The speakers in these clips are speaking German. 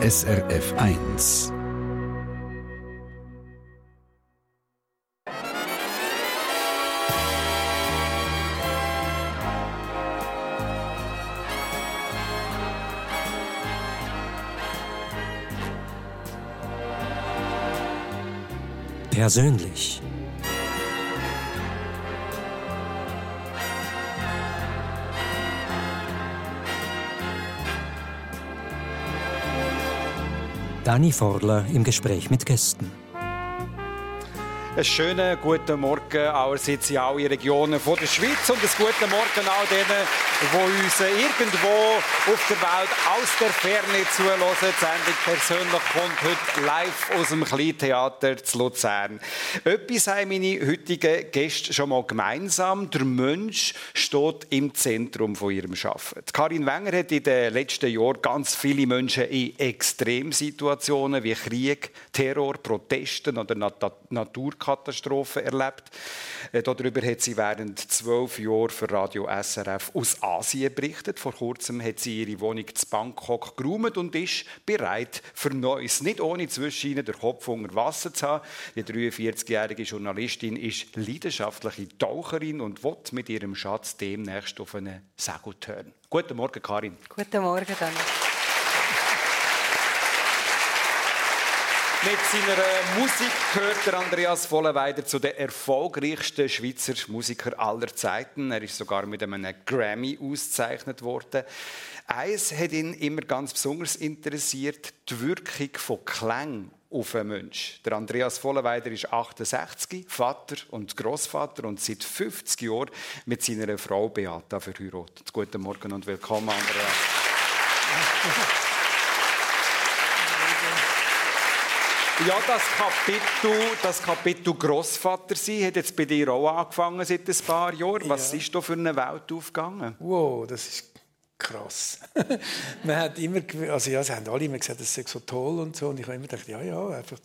SRF 1. Persönlich. Dani Forler im Gespräch mit Gästen. Einen schönen guten Morgen allerseits in allen Regionen der Schweiz und einen guten Morgen all denen, die uns irgendwo auf der Welt aus der Ferne zuhören. Die Sendung persönlich kommt heute live aus dem Kleintheater zu Luzern. Etwas haben meine heutigen Gäste schon mal gemeinsam. Der Mensch steht im Zentrum von ihrem Arbeiten. Karin Wenger hat in den letzten Jahren ganz viele Menschen in Extremsituationen wie Krieg, Terror, Protesten oder Naturkatastrophen Katastrophen erlebt. Äh, darüber hat sie während zwölf Jahren für Radio SRF aus Asien berichtet. Vor kurzem hat sie ihre Wohnung zu Bangkok geräumt und ist bereit für Neues. Nicht ohne zwischen den Kopf unter Wasser zu haben. Die 43-jährige Journalistin ist leidenschaftliche Taucherin und will mit ihrem Schatz demnächst auf einen Segel turnen. Guten Morgen, Karin. Guten Morgen, dann. Mit seiner Musik gehört Andreas Vollenweider zu den erfolgreichsten Schweizer Musikern aller Zeiten. Er ist sogar mit einem Grammy ausgezeichnet worden. Eins hat ihn immer ganz besonders interessiert, die Wirkung von Klang auf einen Menschen. Der Andreas Vollenweider ist 68, Vater und Großvater und seit 50 Jahren mit seiner Frau Beata verheiratet. Guten Morgen und willkommen, Andreas. Ja, das Kapitel, das Kapitel Grossvater sein hat jetzt bei dir auch angefangen seit ein paar Jahren. Was ja. ist da für eine Welt aufgegangen? Wow, das ist krass. Man hat immer, also ja, sie haben alle immer gesagt, das sei so toll und so. Und ich habe immer gedacht, ja, ja, einfach.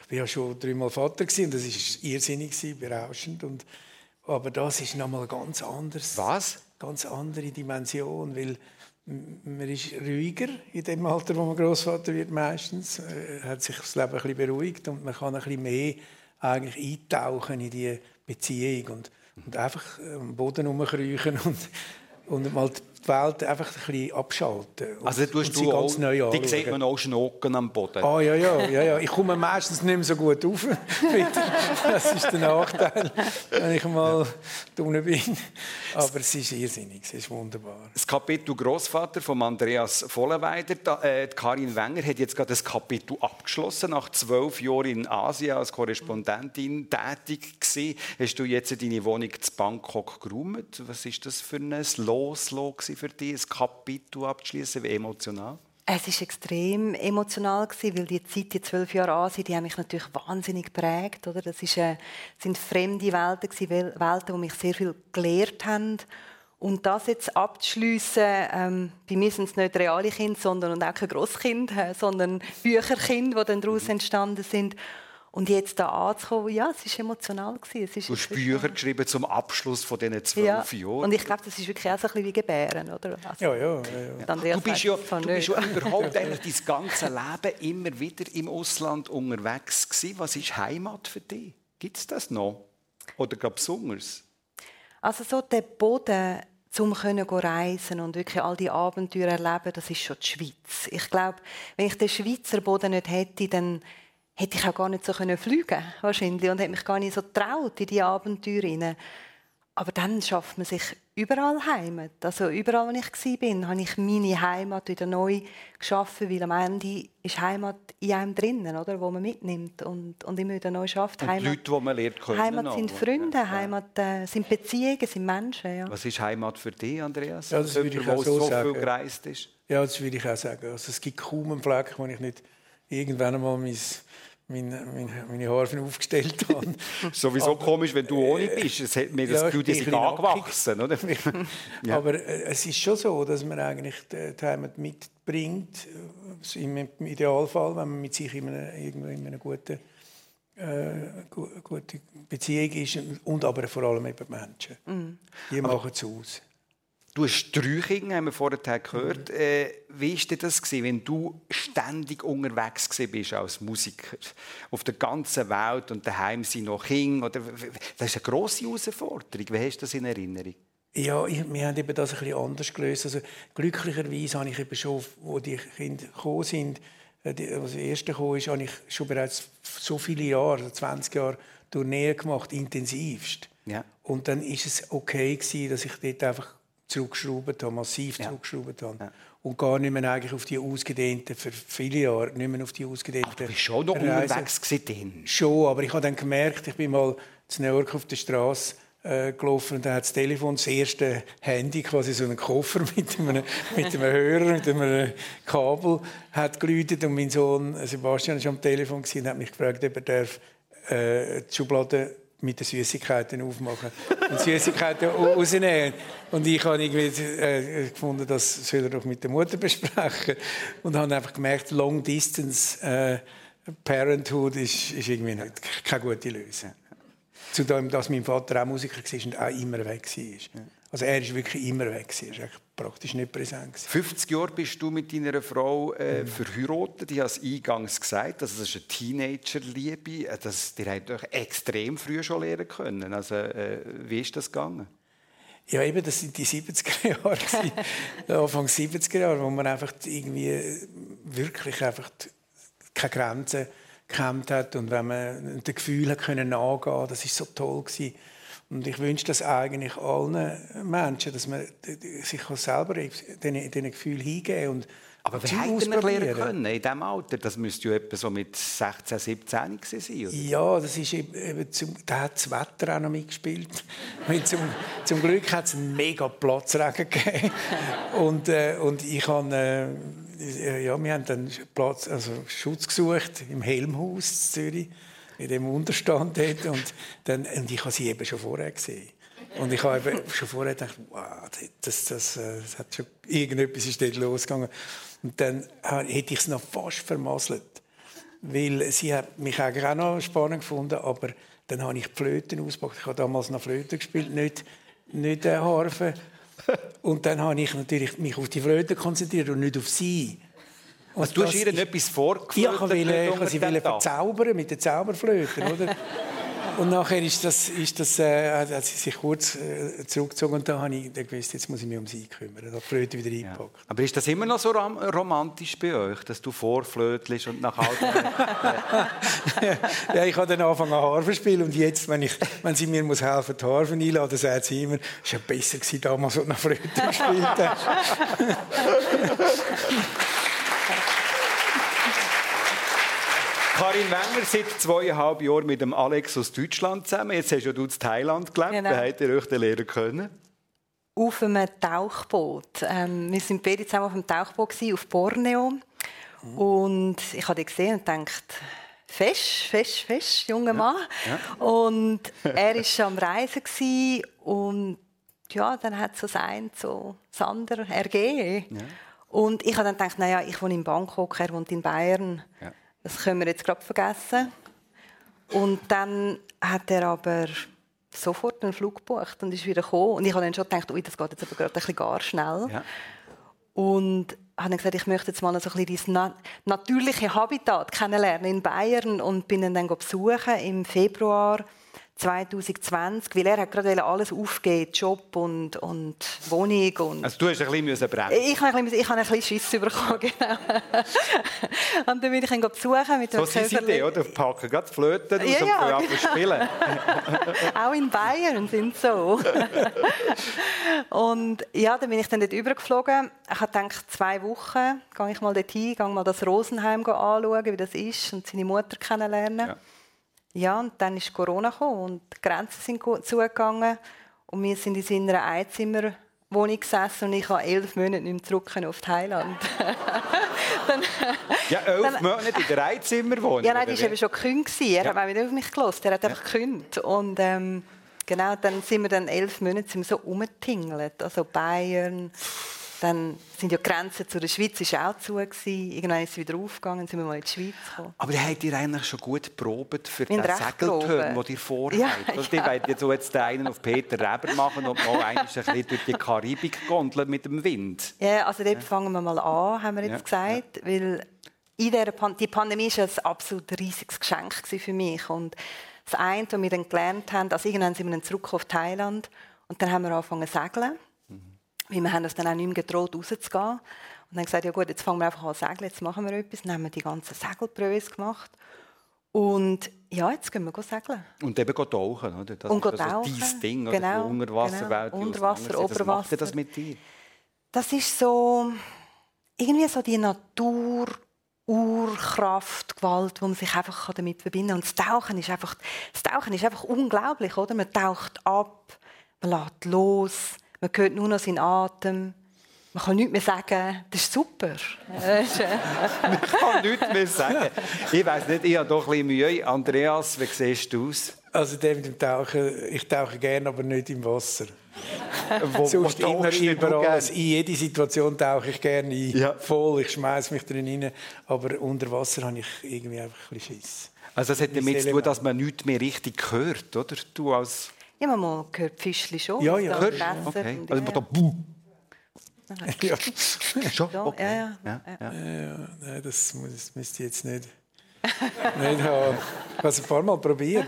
Ich bin ja schon dreimal Vater gewesen, und das ist irrsinnig berauschend und aber das ist nochmal ganz anders. Was? Ganz andere Dimension, weil man ist ruhiger in dem Alter, wo man Großvater wird meistens, hat sich das Leben ein bisschen beruhigt und man kann ein bisschen mehr eigentlich eintauchen in die Beziehung und, und einfach am Boden herumkriechen und, und mal die Welt einfach ein bisschen abschalten. Also tust du auch, neu die sieht man auch schnocken am Boden? Ah, ja, ja, ja, ja. Ich komme meistens nicht mehr so gut auf. das ist der Nachteil, wenn ich mal unten bin. Aber es ist irrsinnig, es ist wunderbar. Das Kapitel Großvater von Andreas Vollenweider, äh, Karin Wenger hat jetzt gerade das Kapitel abgeschlossen. Nach zwölf Jahren in Asien als Korrespondentin tätig gewesen, hast du jetzt deine Wohnung zu Bangkok geräumt. Was ist das für ein Los für dich, ein Kapitel abzuschließen? Wie emotional? Es war extrem emotional, weil die Zeit, die zwölf Jahre Asien, die haben mich natürlich wahnsinnig geprägt. Oder? Das ist, äh, sind fremde Welten, Welten, die mich sehr viel gelehrt haben. Und das jetzt abzuschliessen, ähm, bei mir sind es nicht reale Kinder, sondern und auch keine Grosskinder, sondern Bücherkinder, die dann daraus mhm. entstanden sind. Und jetzt da anzukommen, ja, es war emotional. Es ist du hast Bücher geschrieben zum Abschluss von diesen zwölf ja. Jahren. Und ich glaube, das ist wirklich auch so ein bisschen wie Gebären, oder? Also, ja, ja. ja, ja. Du bist ja, du bist ja überhaupt eigentlich dein ganze Leben immer wieder im Ausland unterwegs gewesen. Was ist Heimat für dich? Gibt es das noch? Oder gab besonders? Also so der Boden zum können reisen und wirklich all die Abenteuer erleben, das ist schon die Schweiz. Ich glaube, wenn ich den Schweizer Boden nicht hätte, dann hätte ich auch gar nicht so können fliegen wahrscheinlich und hätte mich gar nicht so traut in die Abenteuer Aber dann schafft man sich überall Heimat. Also überall, wo ich war, habe ich meine Heimat wieder neu geschaffen, weil am Ende ist Heimat in einem drinnen, oder, wo man mitnimmt und, und immer wieder neu schafft. Und Heimat, die Leute, die man lernt können. Heimat sind Freunde, ja. Heimat äh, sind Beziehungen, sind Menschen. Ja. Was ist Heimat für dich, Andreas? Ja, das würde ich auch so, so sagen. viel gereist ist? Ja, das würde ich auch sagen. Also, es gibt kaum einen Fleck, wo ich nicht irgendwann einmal mein meine, meine, meine Haare aufgestellt habe. Sowieso aber, komisch, wenn du ohne bist. Es hat mir das ja, Gefühl, die sind angewachsen. Oder? ja. Aber äh, es ist schon so, dass man eigentlich die Heimat mitbringt, äh, im Idealfall, wenn man mit sich in einer, in einer guten, äh, guten Beziehung ist und aber vor allem eben Menschen. Mhm. Die machen es aus. Du hast Kinder, haben wir vorher gehört. Mhm. Äh, wie war das, gewesen, wenn du ständig unterwegs bist als Musiker? Auf der ganzen Welt und daheim sind noch Kinder. Oder, das ist eine grosse Herausforderung. Wie hast du das in Erinnerung? Ja, ich, wir haben eben das ein bisschen anders gelöst. Also, glücklicherweise habe ich eben schon, wo die Kinder gekommen sind, äh, die, als erste gekommen ist, habe ich schon bereits so viele Jahre, 20 also Jahre, Tournee gemacht, intensivst. Ja. Und dann ist es okay gewesen, dass ich dort einfach zurückgeschraubt habe, massiv ja. zurückgeschraubt habe. Ja. Und gar nicht mehr eigentlich auf die ausgedehnten, für viele Jahre, nicht mehr auf die ausgedehnten Aber du bist schon noch unterwegs gewesen. Schon, aber ich habe dann gemerkt, ich bin mal in New York auf der Straße äh, gelaufen und da hat das Telefon, das erste Handy, quasi so einen Koffer mit einem, mit einem Hörer, mit einem Kabel, hat geläutet und mein Sohn Sebastian war am Telefon und hat mich gefragt, ob er darf, äh, die Schublade mit den Süßigkeiten aufmachen und Süßigkeiten rausnehmen. Und ich habe irgendwie äh, gefunden, das soll er doch mit der Mutter besprechen. Und habe einfach gemerkt, Long Distance äh, Parenthood ist, ist irgendwie nicht, keine gute Lösung. Zudem, dass mein Vater auch Musiker war und auch immer weg war. Also er ist wirklich immer weg. Er war praktisch nicht präsent. 50 Jahre bist du mit deiner Frau äh, mhm. verheiratet. Ich habe es eingangs gesagt. Also das ist eine Teenager-Liebe. Äh, das, die habt euch extrem früh schon lernen können. Also, äh, wie ist das gegangen? Ja, eben, das sind die 70er Jahre, Anfang 70er Jahre, wo man einfach irgendwie wirklich einfach keine Grenzen gekämpft hat und wenn man den Gefühlen können nachgehen, das ist so toll gewesen. Und ich wünsche das eigentlich allen Menschen, dass man sich selber diesen, diesen Gefühl hingeben und aber wie hätte man lernen können in diesem Alter? Das müsste ja etwa so mit 16, 17 sein, oder? Ja, das ist eben, zum, da hat das Wetter auch noch mitgespielt. zum, zum Glück hat es einen mega Platzregen gegeben. und, äh, und ich habe, äh, ja, wir haben dann Platz, also Schutz gesucht im Helmhaus in Zürich in dem Unterstand dort. Und, dann, und ich habe sie eben schon vorher gesehen. Und ich habe schon vorher gedacht, wow, das, das, äh, das hat schon, irgendetwas ist dort losgegangen. Und dann hätte ich es noch fast vermasselt. Weil sie hat mich auch noch spannend gefunden, aber dann habe ich die Flöten ausgepackt. Ich habe damals noch Flöte gespielt, nicht, nicht äh, Harfe. Und dann habe ich natürlich mich auf die Flöte konzentriert und nicht auf sie. Also du hast ihr etwas vorgeflötet? Ja, ich wollte sie verzaubern mit den Zauberflöten, oder? Und nachher ist das, ist das, äh, hat sie sich kurz äh, zurückgezogen und da habe ich gewusst, jetzt muss ich mich um sie kümmern. Da Flöte wieder ja. Aber ist das immer noch so rom romantisch bei euch, dass du vorflötelst und nach Hause... ja, ich habe dann angefangen Harfe spielen und jetzt, wenn, ich, wenn sie mir muss helfen, die Harfe einladen, sagt sie immer, es war ja besser gewesen, damals, als du nach Flöte gespielt hast. Karin Wenger seit zweieinhalb Jahren mit dem Alex aus Deutschland zusammen. Jetzt hast ja du in Thailand gelebt. Genau. Wie habt ihr euch lernen können? Auf einem Tauchboot. Ähm, wir waren beide zusammen auf einem Tauchboot auf Borneo. Mhm. Und ich habe ihn gesehen und gedacht, fest, fest, fest, junger Mann. Ja. Ja. Und er war schon am Reisen und ja, dann hat so sein so Sander ergeben. Ja. Und ich habe dann gedacht, naja, ich wohne in Bangkok, er wohnt in Bayern. Ja. Das können wir jetzt gerade vergessen. Und dann hat er aber sofort einen Flug gebucht und ist wieder gekommen. Und ich habe dann schon gedacht, ui, das geht jetzt aber gerade ein bisschen gar schnell. Ja. Und habe dann gesagt, ich möchte jetzt mal so ein bisschen dieses natürliche Habitat kennenlernen in Bayern und bin ihn dann besuchen im Februar 2020, weil er hat gerade alles aufgeben, Job und, und Wohnung. Und also du hast ein bisschen brennen Ich habe ein bisschen, ich habe ein bisschen Schiss bekommen, genau. und dann bin ich ihn besuchen mit dem So ist die Idee, oder? Packen gerade Flöten ja, und ja, genau. spielen. Auch in Bayern sind so. und ja, dann bin ich dann dort übergeflogen. Ich habe gedacht, zwei Wochen gehe ich mal dorthin, gehe mal das Rosenheim anschauen, wie das ist und seine Mutter kennenlernen. Ja. Ja, und dann ist Corona gekommen und die Grenzen sind zugegangen und wir sind in seiner Einzimmerwohnung gesessen und ich habe elf Monate nicht mehr zurück auf Thailand. dann, ja, elf dann, Monate in der Einzimmerwohnung? Ja, nein, die war eben schon gekündigt. Er ja. hat auch wieder auf mich gelassen. Er hat einfach ja. gekündigt. Und ähm, genau, dann sind wir dann elf Monate sind wir so umgetingelt. Also Bayern, Dann sind ja die Grenzen zu der Schweiz ist auch zu gewesen. Irgendwann ist es wieder aufgegangen, sind wir mal in die Schweiz gekommen. Aber habt ihr eigentlich schon gut probiert für den Segeltörn, den ihr vorhabt? Ja, also, ja. Die jetzt, so jetzt einen auf Peter Reber machen und mal ein bisschen durch die Karibik gondeln mit dem Wind. Ja, also dort ja. fangen wir mal an, haben wir jetzt gesagt, weil in der Pan die Pandemie war ein absolut riesiges Geschenk für mich und das eine, was wir dann gelernt haben, also irgendwann sind wir dann zurück auf Thailand und dann haben wir angefangen zu segeln. Weil wir haben uns dann auch nicht mehr getraut, rauszugehen. Und dann gesagt, ja gut, jetzt fangen wir einfach an zu segeln, jetzt machen wir etwas. Dann haben wir die ganzen Segelpröves gemacht. Und ja, jetzt gehen wir segeln. Und eben tauchen, oder? Das und ist also tauchen. dein Ding, genau, oder? Die Unterwasserwelt. Genau. Unterwasser, Oberwasser. Was macht das mit dir? Das ist so, irgendwie so die Natur, Urkraft, Gewalt, wo man sich einfach damit verbinden kann. Und das Tauchen ist einfach, das Tauchen ist einfach unglaublich, oder? Man taucht ab, man lässt los, man hört nur noch seinen Atem. Man kann nichts mehr sagen, das ist super. man kann nichts mehr sagen. Ich weiß nicht, ich habe doch ein bisschen Mühe. Andreas, wie siehst du aus? Also mit dem Tauchen, ich tauche gerne, aber nicht im Wasser. wo, Sonst wo immer überall. In jede Situation tauche ich gerne ein. Ja. Voll, ich schmeiße mich drin rein. Aber unter Wasser habe ich irgendwie einfach ein bisschen Schiss. Also das hat damit zu tun, dass man nichts mehr richtig hört, oder? Du als ja, man hört Fischli schon. Ja, ja. Hörst du? Okay. Also man da buh. Ja. Schon? Okay. Ja, ja. ja, ja. ja, ja. Das, das müsste ich jetzt nicht haben. Ich habe es ein paar Mal probiert.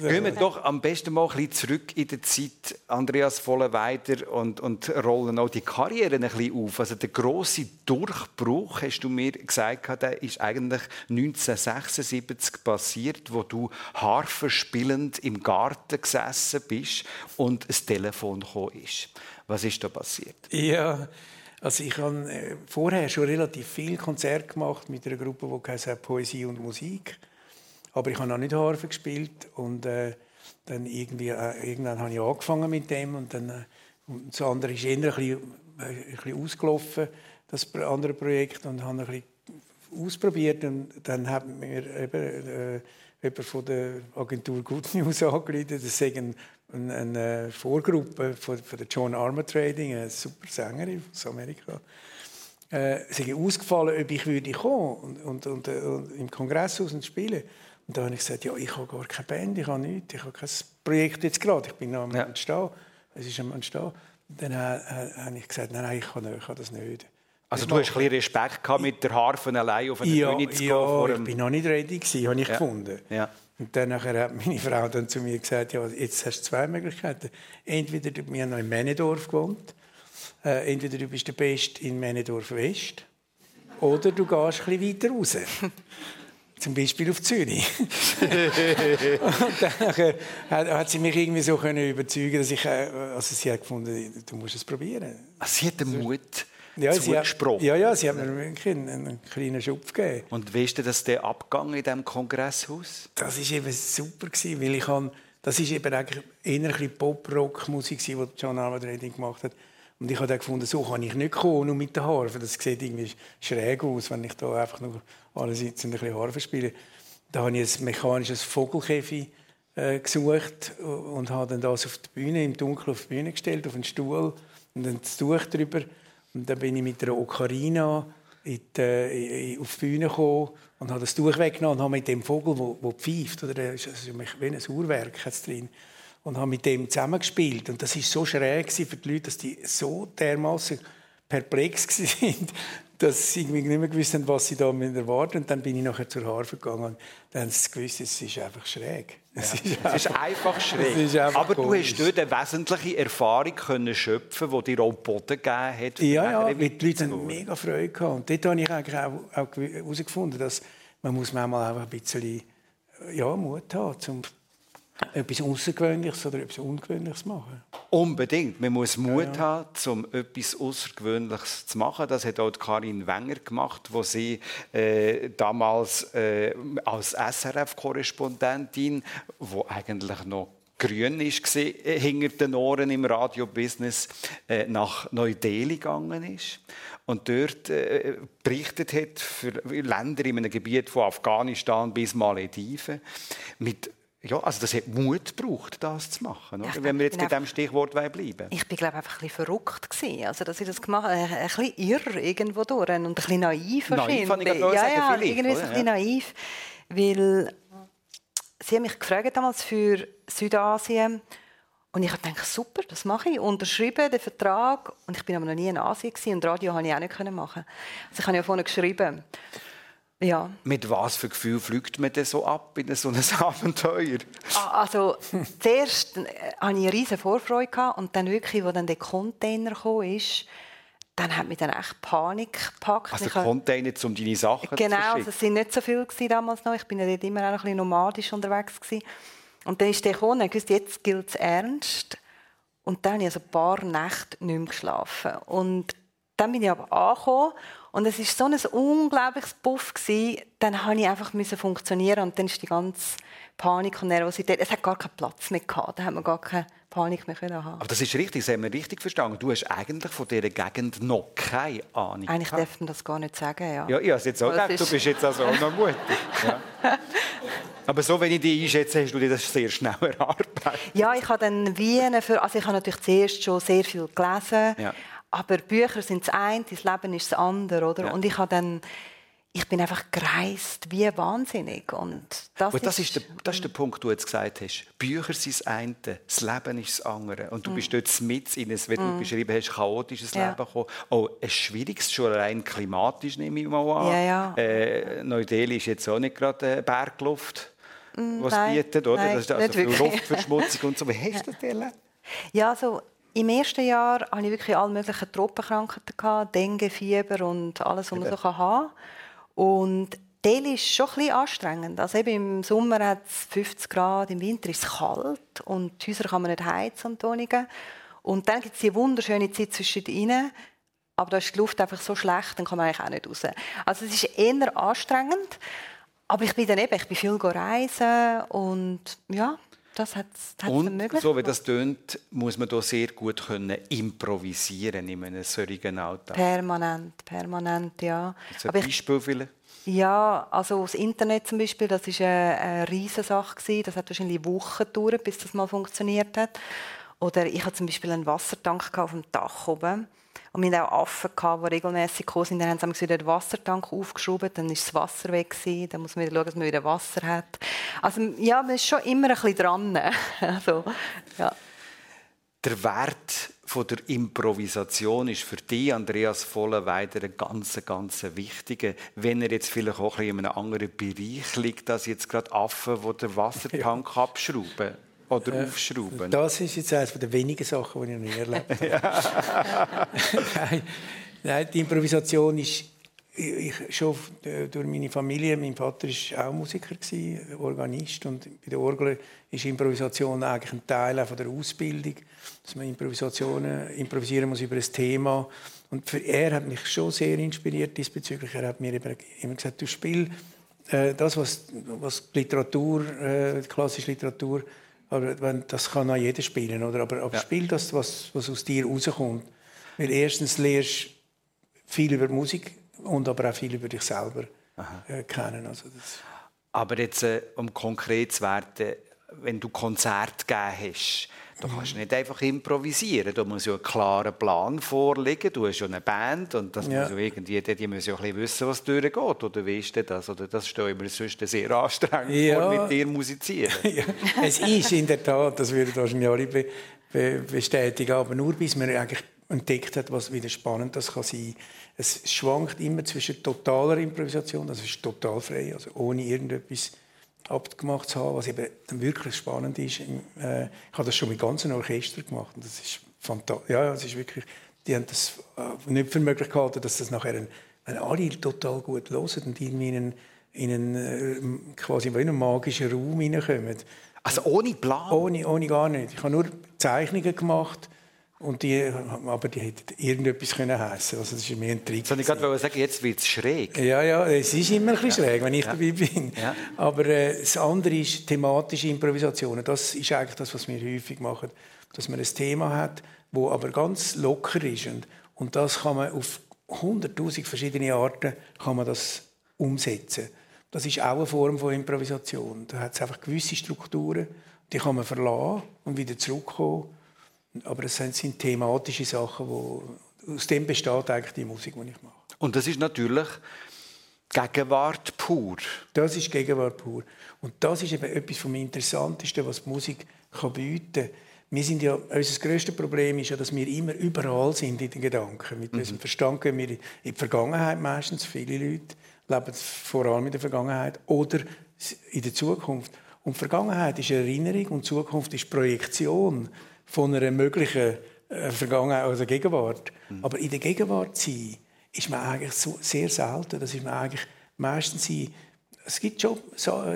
Gehen wir doch am besten mal ein bisschen zurück in die Zeit, Andreas Vollenweider, und, und rollen auch die Karriere ein bisschen auf. Also der große Durchbruch, hast du mir gesagt, der ist eigentlich 1976 passiert, wo du Harfe spielend im Garten gesessen bist und ein Telefon gekommen ist. Was ist da passiert? Ja, also ich habe äh, vorher schon relativ viel Konzerte gemacht mit einer Gruppe, die heißt Poesie und Musik. Aber ich habe noch nicht Harfe gespielt und äh, dann irgendwie, äh, irgendwann habe ich angefangen mit dem und dann äh, und das andere ist eher ein bisschen, äh, ein bisschen ausgelaufen, das andere Projekt und habe ein bisschen ausprobiert und dann hat mir eben äh, jemand von der Agentur Good News angerufen, das sei ein eine, eine Vorgruppe von, von der John Armour Trading, eine super Sängerin aus Amerika. Äh, sie ausgefallen, ob ich würde kommen und, und, und, äh, und im Kongresshaus und spielen. Und da habe ich gesagt, ja, ich habe gar keine Band, ich habe nichts, ich habe kein Projekt jetzt gerade, ich bin noch am ja. Entstehen, es ist am Entstehen. Dann habe, habe ich gesagt, nein, nein, ich kann, ich kann das nicht. Also du hast ein bisschen Respekt gehabt, mit der Harfe allein auf eine ja, Bühne zu gehen? Ja, ich bin noch nicht ready habe ich ja. gefunden. Ja. Und dann hat meine Frau dann zu mir gesagt, ja, jetzt hast du zwei Möglichkeiten. Entweder du, wir haben noch in Männedorf gewohnt, äh, entweder du bist der Beste in Männedorf West, oder du gehst ein bisschen weiter raus. Zum Beispiel auf Zürich. und dann hat, hat, sie mich irgendwie so können überzeugen, dass ich, äh, also sie hat gefunden, du musst es probieren. Also sie hat den Mut ja, zugesprochen. ja, ja, sie hat mir wirklich einen, einen kleinen Schub gegeben. Und wie ist denn das der Abgang in diesem Kongresshaus? Das war eben super, gewesen, weil ich habe, das ist eben eigentlich eher ein Pop-Rock-Musik, die John Armour gemacht hat. Und ich habe dann gefunden, so kann ich nicht kommen, nur mit der Harfe. Das sieht irgendwie schräg aus, wenn ich da einfach nur alle sitzen und ein bisschen Harfe spiele. Da habe ich ein mechanisches Vogelkäfig äh, gesucht und habe dann das auf die Bühne, im Dunkeln auf die Bühne gestellt, auf einen Stuhl und dann das Tuch drüber und dann bin ich mit einer Ocarina in die, auf die Bühne gekommen und habe das Tuch weggenommen und habe mit dem Vogel, der pfeift, oder das ist wie ein Uhrwerk drin, und habe mit dem zusammengespielt. Und das war so schräg für die Leute, dass die so dermaßen perplex waren, dass sie irgendwie nicht mehr gewusst haben, was sie da erwarten. Und dann bin ich nachher zur Harfe gegangen und dann haben sie gewusst, es ist einfach schräg. Es, ist, einfach, es ist einfach schräg. Ist einfach Aber komisch. du hast dort eine wesentliche Erfahrung können schöpfen die dir auch Boden gegeben hat. Ja, ja, die Leute haben mega Freude gehabt. Und dort habe ich eigentlich auch herausgefunden, dass man muss manchmal einfach ein bisschen ja, Mut haben, um etwas Außergewöhnliches oder etwas Ungewöhnliches machen. Unbedingt. Man muss Mut ja, ja. haben, um etwas Außergewöhnliches zu machen. Das hat auch Karin Wenger gemacht, wo sie äh, damals äh, als SRF-Korrespondentin, wo eigentlich noch grün ist äh, hinter den Ohren im Radiobusiness äh, nach Neu-Delhi gegangen ist und dort äh, berichtet hat für Länder in einem Gebiet von Afghanistan bis Malediven mit Ja, also das hat Mut gebraucht, das zu machen? Ja, wenn wir jetzt bei genau. diesem Stichwort bleiben Ich bin glaube einfach ein bisschen verrückt gewesen. also dass ich das gemacht habe, ein, ein bisschen irr irgendwo durch und ein bisschen naiv Naiv, wahrscheinlich. habe ich ja, sagen, ja, irgendwie oder? ein bisschen naiv, weil sie haben mich gefragt damals für Südasien und ich habe gedacht, super, das mache ich, unterschrieben den Vertrag und ich bin aber noch nie in Asien gewesen, und Radio habe ich auch nicht machen. Also ich habe ja vorne geschrieben. Ja. Mit was für Gefühl fliegt man denn so ab in so ein Abenteuer? Ah, Also zuerst äh, hatte ich eine riesige Vorfreude und dann wirklich, als dann der Container kam, ist, dann hat mich dann echt Panik gepackt. Also Ich Container, um deine Sachen Genau, zu also schicken? es waren nicht so viele damals noch. Ich bin ja dort immer auch ein bisschen nomadisch unterwegs. Gewesen. Und dann ist der gekommen und wusste, jetzt gilt es ernst. Und dann habe ich also ein paar Nächte nicht mehr geschlafen. Und dann bin ich aber angekommen und es war so ein unglaubliches Puff. Gewesen. Dann musste ich einfach müssen funktionieren und dann ist die ganze Panik und Nervosität, es hat gar keinen Platz mehr gehabt. Da hat man gar keine Panik mehr können haben. Aber das ist richtig, das haben wir richtig verstanden. Du hast eigentlich von dieser Gegend noch keine Ahnung. Eigentlich darf man das gar nicht sagen, ja. Ja, ich habe es jetzt auch gedacht, du ist- bist jetzt also auch noch mutig. Ja. Aber so, wenn ich dich einschätze, hast du dir das sehr schnell erarbeitet. Ja, ich habe dann Wien für, also ich habe natürlich zuerst schon sehr viel gelesen, Ja. Aber Bücher sind das eine, das Leben ist das andere, oder? Ja. Und ich habe dann, ich bin einfach gereist wie wahnsinnig und das, Und das ist, der, das ist der Punkt, den du jetzt gesagt hast. Bücher sind das eine, das Leben ist das andere. Und du bist dort mit in ein, wie du beschrieben hast, chaotisches Mm. Ja. Leben gekommen. Auch ein schwieriges, schon rein klimatisch, nehme ich mal an. Ja, ja. Äh, Neu-Delhi ist jetzt auch nicht gerade äh, Bergluft, was Mm, nein, bietet, oder? nein, das ist also. Luftverschmutzung und so. Wie hast du das erlebt? Ja, also im ersten Jahr hatte ich wirklich alle möglichen Tropenkrankheiten, gehabt, Dengue, Fieber und alles, was man so haben kann. Und Delhi ist schon ein bisschen anstrengend. Also eben Im Sommer hat es 50 Grad, im Winter ist es kalt und die Häuser kann man nicht heizen und. Und dann gibt es die wunderschöne Zeit zwischen ihnen, aber da ist die Luft einfach so schlecht, dann kann man eigentlich auch nicht raus. Also es ist eher anstrengend, aber ich bin dann eben, ich bin viel reisen und ja, das hat es Und so wie das tönt, muss man da sehr gut können improvisieren in einem solchen Alltag. Permanent, permanent, ja. Jetzt ein Aber ich, Beispiel vielleicht? ja, also das Internet zum Beispiel, das ist eine, eine riesige Sache. Das hat wahrscheinlich Wochen gedauert, bis das mal funktioniert hat. Oder ich hatte zum Beispiel einen Wassertank auf dem Dach oben. Und wir hatten auch Affen, gehabt, die regelmäßig gekommen sind. Dann haben sie wieder den Wassertank aufgeschoben, dann ist das Wasser weg. Gewesen. Dann muss man wieder schauen, dass man wieder Wasser hat. Also ja, man ist schon immer ein bisschen dran. also, ja. Der Wert von der Improvisation ist für dich, Andreas Vollenweider, ein ganz, ganz wichtiger. Wenn er jetzt vielleicht auch ein bisschen in einem anderen Bereich liegt, als jetzt gerade Affen, die den Wassertank abschrauben oder aufschrauben. Das ist jetzt eines der wenigen Sachen, die ich noch nie erlebt habe. nein, nein, die Improvisation ist ich, schon äh, durch meine Familie. Mein Vater war auch Musiker, Organist. Und bei der Orgel ist Improvisation eigentlich ein Teil auch von der Ausbildung. Dass man Improvisationen, improvisieren muss über ein Thema. Und für, er hat mich schon sehr inspiriert diesbezüglich. Er hat mir immer gesagt, du spiel äh, das, was, was die Literatur, äh, die klassische Literatur, aber das kann auch jeder spielen, oder? Aber, aber Ja. spiel das, was, was aus dir rauskommt. Weil erstens lernst du viel über Musik und aber auch viel über dich selber äh, kennen. Also das, Aber jetzt, äh, um konkret zu werden, wenn du Konzert gegeben hast, da kannst du nicht einfach improvisieren. Da muss ja ein klarer Plan vorliegen. Du hast ja eine Band und das Ja. muss ja irgendwie, die müssen ja ein bisschen wissen, was durchgeht. Oder wie ist denn das? Oder das stelle ich mir sonst sehr anstrengend Ja. vor, mit dir musizieren. ja, es ist in der Tat, das würden wahrscheinlich alle be, be, bestätigen, aber nur bis man eigentlich entdeckt hat, was wieder spannend das kann sein. Es schwankt immer zwischen totaler Improvisation, das ist total frei, also ohne irgendetwas abgemacht zu haben, was eben dann wirklich spannend ist. Äh, ich habe das schon mit ganzen Orchester gemacht und das ist fantastisch. Ja, es ist wirklich, die haben das äh, nicht für möglich gehalten, dass das nachher, ein, wenn alle total gut hören und irgendwie in einen, in einen äh, quasi in einen magischen Raum hineinkommen, Also ohne Plan. ohne, ohne gar nicht. Ich habe nur Zeichnungen gemacht, und die, aber die hätten irgendetwas können heissen. Also das ist mehr ein Trick. Soll ich gerade sagen, jetzt wird es schräg. Ja, ja, es ist immer ein bisschen schräg, wenn ich dabei bin. Ja. Aber äh, das andere ist thematische Improvisationen. Das ist eigentlich das, was wir häufig machen. Dass man ein Thema hat, wo aber ganz locker ist. Und, und das kann man auf hunderttausend verschiedene Arten kann man das umsetzen. Das ist auch eine Form von Improvisation. Da hat es einfach gewisse Strukturen, die kann man verlassen und wieder zurückkommen. Aber es sind, thematische Sachen, wo aus dem besteht eigentlich die Musik, die ich mache. Und das ist natürlich Gegenwart pur. Das ist Gegenwart pur. Und das ist eben etwas vom Interessantesten, was die Musik kann bieten kann. Wir sind ja, unser grösstes Problem ist ja, dass wir immer überall sind in den Gedanken. Mit mhm. unserem Verstand gehen wir in die Vergangenheit meistens. Viele Leute leben vor allem in der Vergangenheit oder in der Zukunft. Und Vergangenheit ist Erinnerung und Zukunft ist Projektion von einer möglichen äh, Vergangenheit oder Gegenwart. Mhm. Aber in der Gegenwart sein, ist man eigentlich so sehr selten. Das ist man eigentlich meistens in, es gibt schon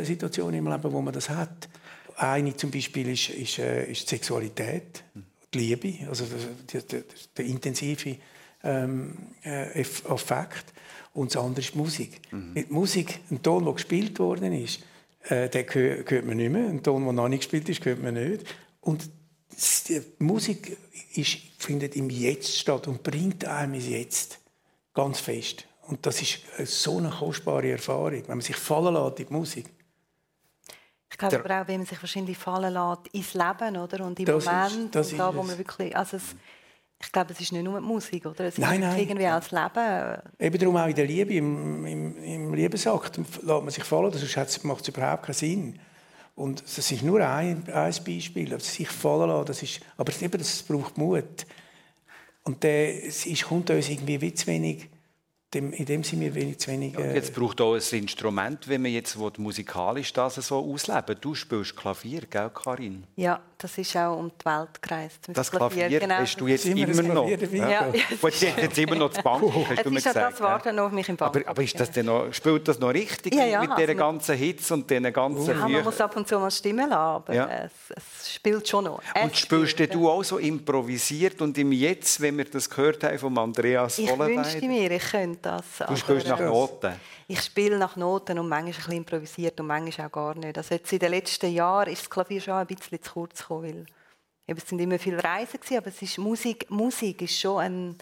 Situationen im Leben, wo man das hat. Eine zum Beispiel ist, ist, äh, ist die Sexualität, die Liebe, also der, der, der intensive ähm, äh, Affekt. Und das andere ist Musik. Mhm. Mit Musik, ein Ton, der gespielt worden ist, äh, den hört man nicht mehr. Ein Ton, der noch nicht gespielt ist, hört man nicht. Und die Musik ist, findet im Jetzt statt und bringt einem ins Jetzt. Ganz fest. Und das ist so eine kostbare Erfahrung, wenn man sich fallen lässt in die Musik. Ich glaube aber auch, wenn man sich wahrscheinlich fallen lässt ins Leben, oder? Und im das Moment, ist, und da, wo man wirklich, also es, ich glaube, es ist nicht nur die Musik, oder? Es nein, ist irgendwie auch das Leben. Eben darum auch in der Liebe, im, im, im Liebesakt, lässt man sich fallen, sonst macht es überhaupt keinen Sinn. Und das ist nur ein, ein Beispiel, also sich fallen lassen, das ist, aber eben, das braucht Mut. Und der, es ist, kommt uns irgendwie wie zu wenig, dem, in dem sind wir wenig zu wenig... Äh jetzt braucht auch ein Instrument, wenn man jetzt musikalisch das so ausleben Du spielst Klavier, gell, Karin? Ja, das ist auch um die Welt gereist. Das Klavier, Klavier genau. hast du jetzt immer, immer noch? Ja. Ja. Du hast jetzt immer noch das Bank, hast es du mir ist gesagt. das Warten auf mich im Bank. Aber, aber ist das denn noch, spielt das noch richtig ja, ja, mit also dieser ganzen Hitze und diesen ganzen ja, Man muss ab und zu mal Stimmen lassen, aber ja. es, es, spielt schon noch. Es und spielst spielt, du auch so improvisiert und im Jetzt, wenn wir das gehört haben von Andreas Ich wünschte mir, ich könnte das. Du spielst nach Noten? Ich spiele nach Noten und manchmal ein bisschen improvisiert und manchmal auch gar nicht. Also jetzt in den letzten Jahren ist das Klavier schon ein bisschen zu kurz gekommen, weil es sind immer viele Reisen gewesen, aber es ist Musik, Musik ist schon ein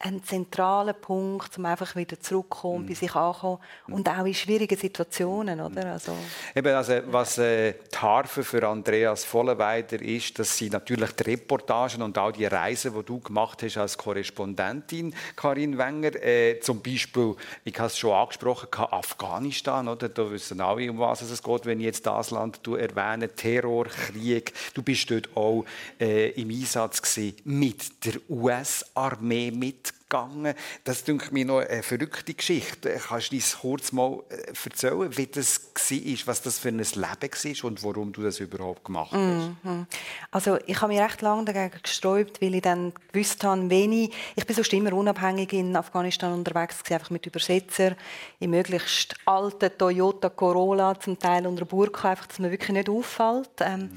ein zentraler Punkt, um einfach wieder zurückzukommen, mhm. bei sich anzukommen und auch in schwierigen Situationen, oder? Mhm. Also, Eben, also was äh, die Harfe für Andreas Vollenweider ist, dass sie natürlich die Reportagen und auch die Reisen, die du gemacht hast als Korrespondentin, Karin Wenger, äh, zum Beispiel, ich habe es schon angesprochen, Afghanistan, oder? Da wissen alle, um was es geht, wenn ich jetzt das Land erwähne, Terror, Krieg. Du bist dort auch äh, im Einsatz gewesen, mit der US-Armee mit gegangen. Das ist mir noch eine verrückte Geschichte. Kannst du uns kurz mal äh, erzählen, wie das war, was das für ein Leben war und warum du das überhaupt gemacht hast? Mhm. Also ich habe mich recht lange dagegen gesträubt, weil ich dann gewusst habe, wenn ich, ich bin sonst immer unabhängig in Afghanistan unterwegs einfach mit Übersetzer, in möglichst alten Toyota Corolla, zum Teil unter Burka, einfach, dass man wirklich nicht auffällt. Ähm, mhm.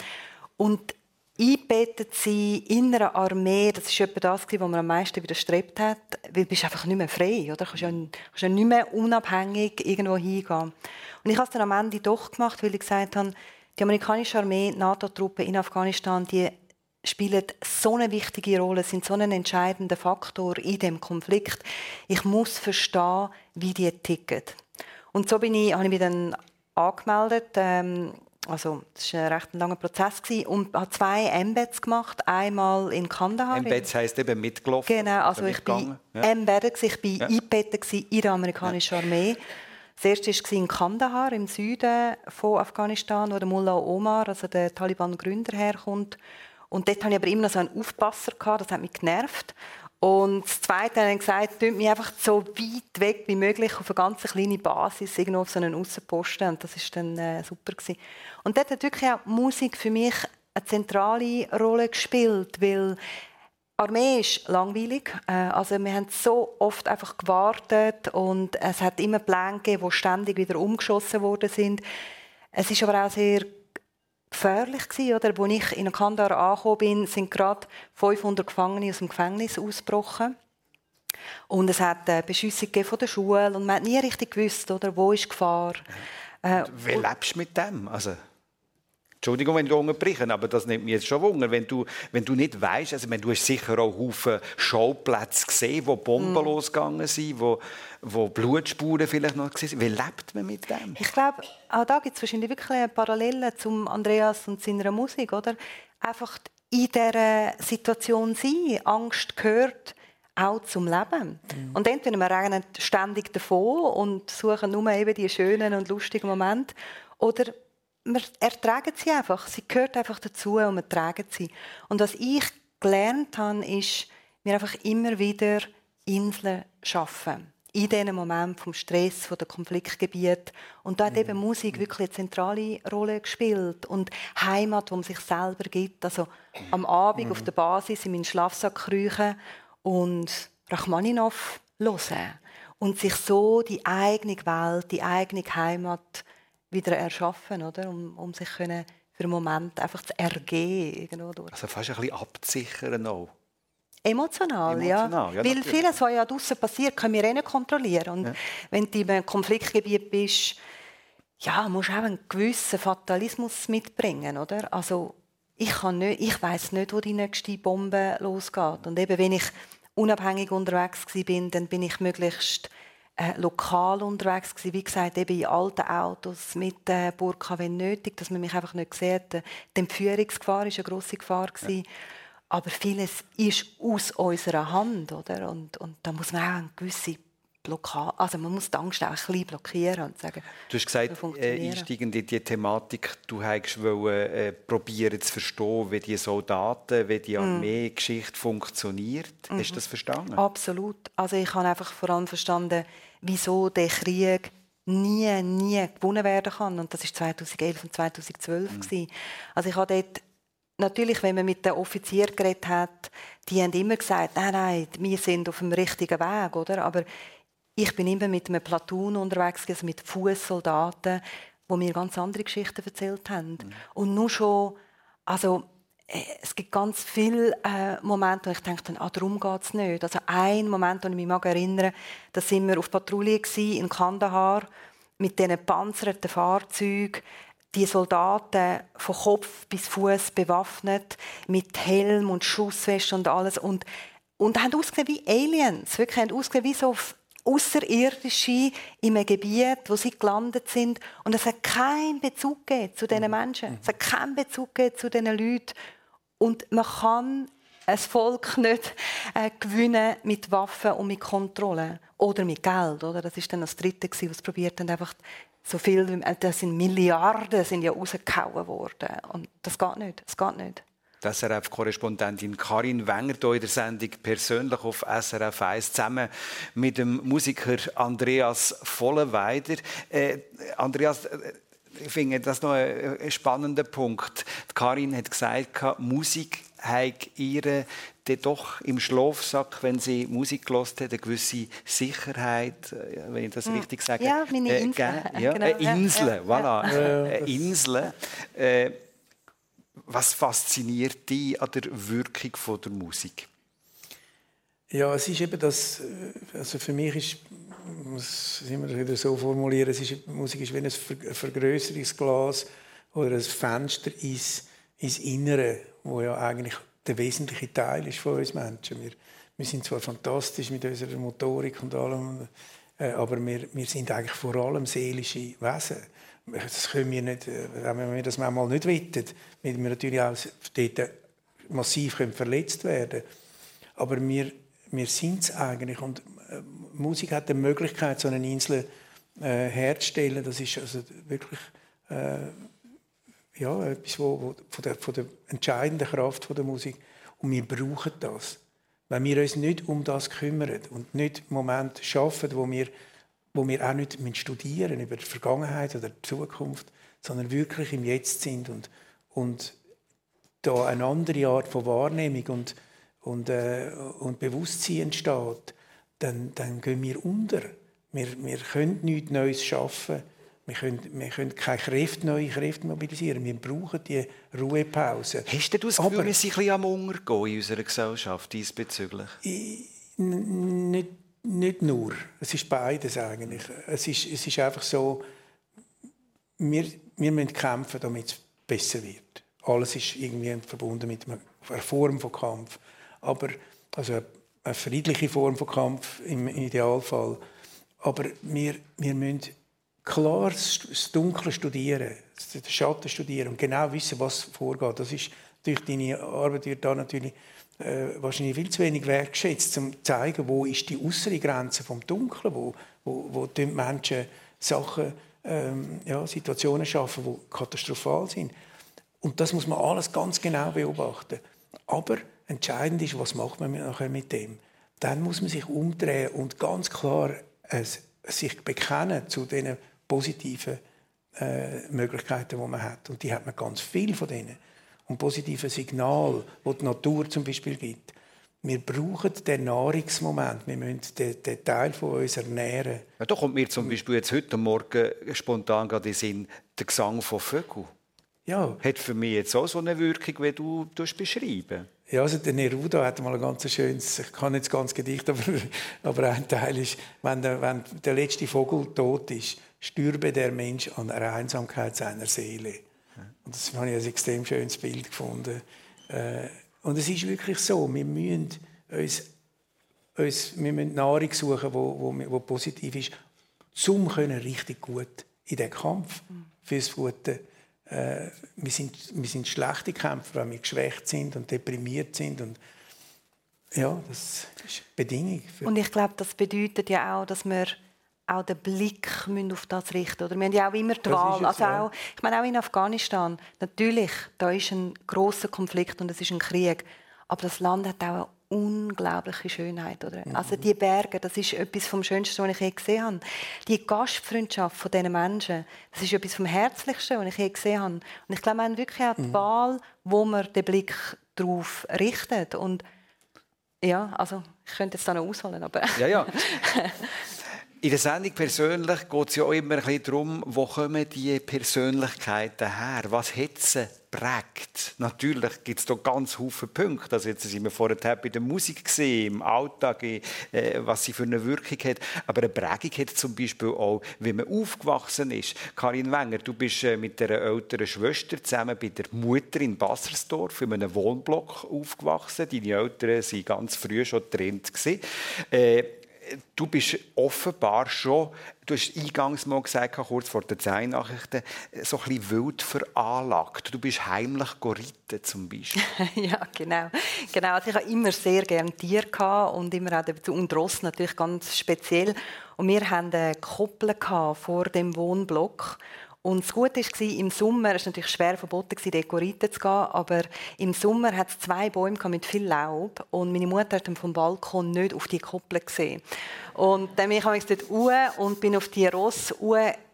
Und eingebettet sein in einer Armee, das ist etwa das, was man am meisten widerstrebt hat, weil du bist einfach nicht mehr frei, oder? Du kannst ja, nicht mehr unabhängig irgendwo hingehen. Und ich habe es dann am Ende doch gemacht, weil ich gesagt habe, die amerikanische Armee, NATO-Truppen in Afghanistan, die spielen so eine wichtige Rolle, sind so ein entscheidender Faktor in dem Konflikt. Ich muss verstehen, wie die ticken. Und so bin ich, habe ich mich dann angemeldet. Ähm, also das war ein recht langer Prozess gewesen, und habe zwei Embeds gemacht. Einmal in Kandahar. Embeds heisst eben mitgelaufen? Genau, also ich bin ja. embedded, ich bin ja. eingebettet in der amerikanischen ja. Armee. Das erste war in Kandahar im Süden von Afghanistan, wo der Mullah Omar, also der Taliban-Gründer, herkommt. Und dort hatte ich aber immer noch so einen Aufpasser, gehabt, das hat mich genervt. Und das Zweite haben gesagt, tut mich einfach so weit weg wie möglich auf eine ganz kleine Basis, irgendwo auf so einen Außenposten. Und das war dann äh, super gewesen. Und dort hat wirklich auch Musik für mich eine zentrale Rolle gespielt, weil Armee ist langweilig. Äh, also wir haben so oft einfach gewartet und es hat immer Pläne gegeben, die ständig wieder umgeschossen worden sind. Es ist aber auch sehr gefährlich gewesen, oder? Als ich in Kandahar angekommen bin, sind gerade 500 Gefangene aus dem Gefängnis ausgebrochen. Und es hat äh, Beschüsse von der Schule und man hat nie richtig gewusst, oder, wo ist Gefahr. Äh, wie lebst du mit dem? Also Entschuldigung, wenn ich unterbreche, aber das nimmt mich jetzt schon Wunder. Wenn du, wenn du nicht weißt, also wenn du hast sicher auch Haufen Schauplätze gesehen, wo Bomben mm. losgegangen sind, wo, wo Blutspuren vielleicht noch waren. Wie lebt man mit dem? Ich glaube, auch da gibt es wahrscheinlich wirklich Parallelen zum Andreas und seiner Musik, oder? Einfach in dieser Situation sein. Angst gehört auch zum Leben. Mhm. Und entweder wir rennen ständig davon und suchen nur eben die schönen und lustigen Momente, oder wir ertragen sie einfach. Sie gehört einfach dazu und wir tragen sie. Und was ich gelernt habe, ist, mir einfach immer wieder Inseln schaffen. In diesen Momenten vom Stress, von der Konfliktgebiet. Und da hat eben mhm. Musik wirklich eine zentrale Rolle gespielt. Und Heimat, wo man sich selber gibt. Also am Abend mhm. auf der Basis in meinen Schlafsack kriechen und Rachmaninov hören. Und sich so die eigene Welt, die eigene Heimat wieder erschaffen, oder? Um, um sich können für einen Moment einfach zu ergehen. Also fast ein bisschen abzusichern auch. Emotional, Emotional, ja. ja Weil vieles, was ja draußen passiert, können wir eh nicht kontrollieren. Und ja. wenn du in einem Konfliktgebiet bist, ja, musst du auch einen gewissen Fatalismus mitbringen, oder? Also ich, kann nicht, ich weiß nicht, wo die nächste Bombe losgeht. Und eben, wenn ich unabhängig unterwegs war, dann bin ich möglichst äh, lokal unterwegs gewesen. Wie gesagt, eben in alten Autos mit äh, Burka, wenn nötig, dass man mich einfach nicht sieht. Die Entführungsgefahr war eine grosse Gefahr. Gewesen. Ja. Aber vieles ist aus unserer Hand, oder? Und, und da muss man auch eine gewisse Blockade, also man muss die Angst auch ein bisschen blockieren und sagen, Du hast gesagt, äh, einsteigend in diese Thematik, du wollen, äh, probieren zu verstehen, wie die Soldaten, wie die mm. Armee-Geschichte funktioniert. Mm Hast du das verstanden? Absolut. Also ich habe einfach vor allem verstanden, wieso der Krieg nie, nie gewonnen werden kann. Und das war 2011 und 2012 mm. Also ich habe dort natürlich, wenn man mit den Offizieren geredet hat, die haben immer gesagt, nein, nein, wir sind auf dem richtigen Weg, oder? Aber ich bin immer mit einem Platoon unterwegs, also mit Fußsoldaten, wo mir ganz andere Geschichten erzählt haben. Mhm. Und nur schon, also äh, es gibt ganz viele äh, Momente, wo ich denke, ah, darum geht es nicht. Also ein Moment, den ich mich erinnere, da sind wir auf Patrouille in Kandahar mit diesen panzerten Fahrzeugen, die Soldaten von Kopf bis Fuß bewaffnet mit Helm und Schussweste und alles und und haben ausgesehen wie Aliens, wirklich haben ausgesehen wie so Außerirdische in einem Gebiet, wo sie gelandet sind. Und es hat keinen Bezug zu diesen mhm. Menschen. Es hat keinen Bezug zu diesen Leuten. Und man kann ein Volk nicht äh, gewinnen mit Waffen und mit Kontrolle oder mit Geld. Oder? Das ist dann das Dritte, was probiert haben, einfach so viel, das sind Milliarden sind ja rausgehauen worden. Und das geht nicht. Das geht nicht. Die SRF-Korrespondentin Karin Wenger hier in der Sendung persönlich auf SRF 1 zusammen mit dem Musiker Andreas Vollenweider. Äh, Andreas, äh, ich finde das noch ein, spannender Punkt. Die Karin hat gesagt, Musik hat ihre doch im Schlafsack, wenn sie Musik gelost hat, eine gewisse Sicherheit, äh, wenn ich das hm. richtig sage. Ja, meine äh, Insel. Äh, ja, genau, eine Insel, ja, voilà. Ja. Eine Insel. Äh, was fasziniert dich an der Wirkung von der Musik? Ja, es ist eben das, äh, also für mich ist, muss ich immer wieder so formulieren, es ist, Musik ist wie ein Vergrößerungsglas oder ein Fenster ins, ins Innere, wo ja eigentlich der wesentliche Teil ist von uns Menschen. Wir, wir sind zwar fantastisch mit unserer Motorik und allem, äh, aber wir, wir sind eigentlich vor allem seelische Wesen das können wir nicht, äh, wenn wir das manchmal nicht wettet, weil wir natürlich auch dort massiv verletzt werden Aber wir, wir sind es eigentlich. Und äh, Musik hat die Möglichkeit, so eine Insel äh, herzustellen. Das ist also wirklich äh, ja, etwas wo, wo, von, der, von der entscheidenden Kraft von der Musik. Und wir brauchen das. Wenn wir uns nicht um das kümmern und nicht Momente schaffen, wo wir wo wir auch nicht studieren über die Vergangenheit oder die Zukunft, sondern wirklich im Jetzt sind und, und da eine andere Art von Wahrnehmung und, und, äh, und Bewusstsein entsteht, dann, dann gehen wir unter. Wir, wir können nichts Neues schaffen. Wir können, wir können keine Kräfte, neue Kräfte mobilisieren. Wir brauchen die Ruhepause. Hast du das Gefühl, Aber, wir sind ein bisschen am Untergehen in unserer Gesellschaft diesbezüglich? Ich, nicht nicht nur. Es ist beides eigentlich. Es ist, es ist einfach so, wir, wir müssen kämpfen, damit es besser wird. Alles ist irgendwie verbunden mit einer Form von Kampf. Aber also eine friedliche Form von Kampf im Idealfall. Aber wir, wir müssen klar das Dunkle studieren, den Schatten studieren und genau wissen, was vorgeht. Das ist durch deine Arbeit wird da natürlich äh, wahrscheinlich viel zu wenig wertgeschätzt, um zu zeigen, wo ist die äußere Grenze vom Dunklen, wo, wo, wo die Menschen Sachen, ähm, ja, Situationen schaffen, die katastrophal sind. Und das muss man alles ganz genau beobachten. Aber entscheidend ist, was macht man nachher mit dem? Dann muss man sich umdrehen und ganz klar äh, sich bekennen zu den positiven äh, Möglichkeiten, die man hat. Und die hat man ganz viel von denen. Und positive Signal, wo die Natur zum Beispiel gibt. Wir brauchen den Nahrungsmoment. Wir müssen den, den Teil von uns ernähren. Ja, da kommt mir zum Beispiel jetzt heute Morgen spontan gerade in den Sinn der Gesang von Vögeln. Ja. Hat für mich jetzt auch so eine Wirkung, wie du beschreiben ja, also der Neruda hat mal ein ganz schönes, ich kann nicht das ganze Gedicht, aber, aber ein Teil ist, wenn der, wenn der letzte Vogel tot ist, stürbe der Mensch an der Einsamkeit seiner Seele. Und das habe ich ein extrem schönes Bild gefunden. Äh, und es ist wirklich so, wir müssen uns, uns wir müssen Nahrung suchen, die wo, wo, wo positiv ist, um richtig gut in den Kampf fürs Gute äh, wir, sind, wir sind schlechte Kämpfer, weil wir geschwächt sind und deprimiert sind. Und ja, das ist eine Bedingung. und ich glaube, das bedeutet ja auch, dass wir auch den Blick auf das richten oder Wir haben ja auch immer die Wahl. Also auch, ich meine, auch in Afghanistan, natürlich, da ist ein großer Konflikt und es ist ein Krieg. Aber das Land hat auch unglaubliche Schönheit. Oder? Mhm. Also die Berge, das ist etwas vom Schönsten, was ich je gesehen habe. Die Gastfreundschaft von diesen Menschen, das ist etwas vom Herzlichsten, was ich je gesehen habe. Und ich glaube, wir haben wirklich auch die mhm. Wahl, wo man den Blick darauf richtet. Und ja, also ich könnte jetzt da noch ausholen, aber... Ja, ja. In der Sendung persönlich geht es ja auch immer ein bisschen darum, wo kommen die Persönlichkeiten her? Was hat sie prägt? Natürlich gibt es da ganz viele Punkte. Also jetzt sind wir vorher bei der Musik gesehen, im Alltag, äh, was sie für eine Wirkung hat. Aber eine Prägung hat zum Beispiel auch, wie man aufgewachsen ist. Karin Wenger, du bist äh, mit einer älteren Schwester zusammen bei der Mutter in Bassersdorf in einem Wohnblock aufgewachsen. Deine Eltern waren ganz früh schon getrennt. Äh, du bist offenbar schon, du hast eingangs mal gesagt, kurz vor der Zeinnachrichten, so ein bisschen wild veranlagt. Du bist heimlich geritten zum Beispiel. ja, genau. genau. Also ich habe immer sehr gerne Tiere und immer auch und Ross natürlich ganz speziell. Und wir hatten eine Koppel vor dem Wohnblock und das Gute war, im Sommer, es war natürlich schwer verboten, dort zu gehen, aber im Sommer hat es zwei Bäume mit viel Laub und meine Mutter hat vom Balkon nicht auf die Koppel gesehen. Und dann bin ich dort hoch und bin auf die Ross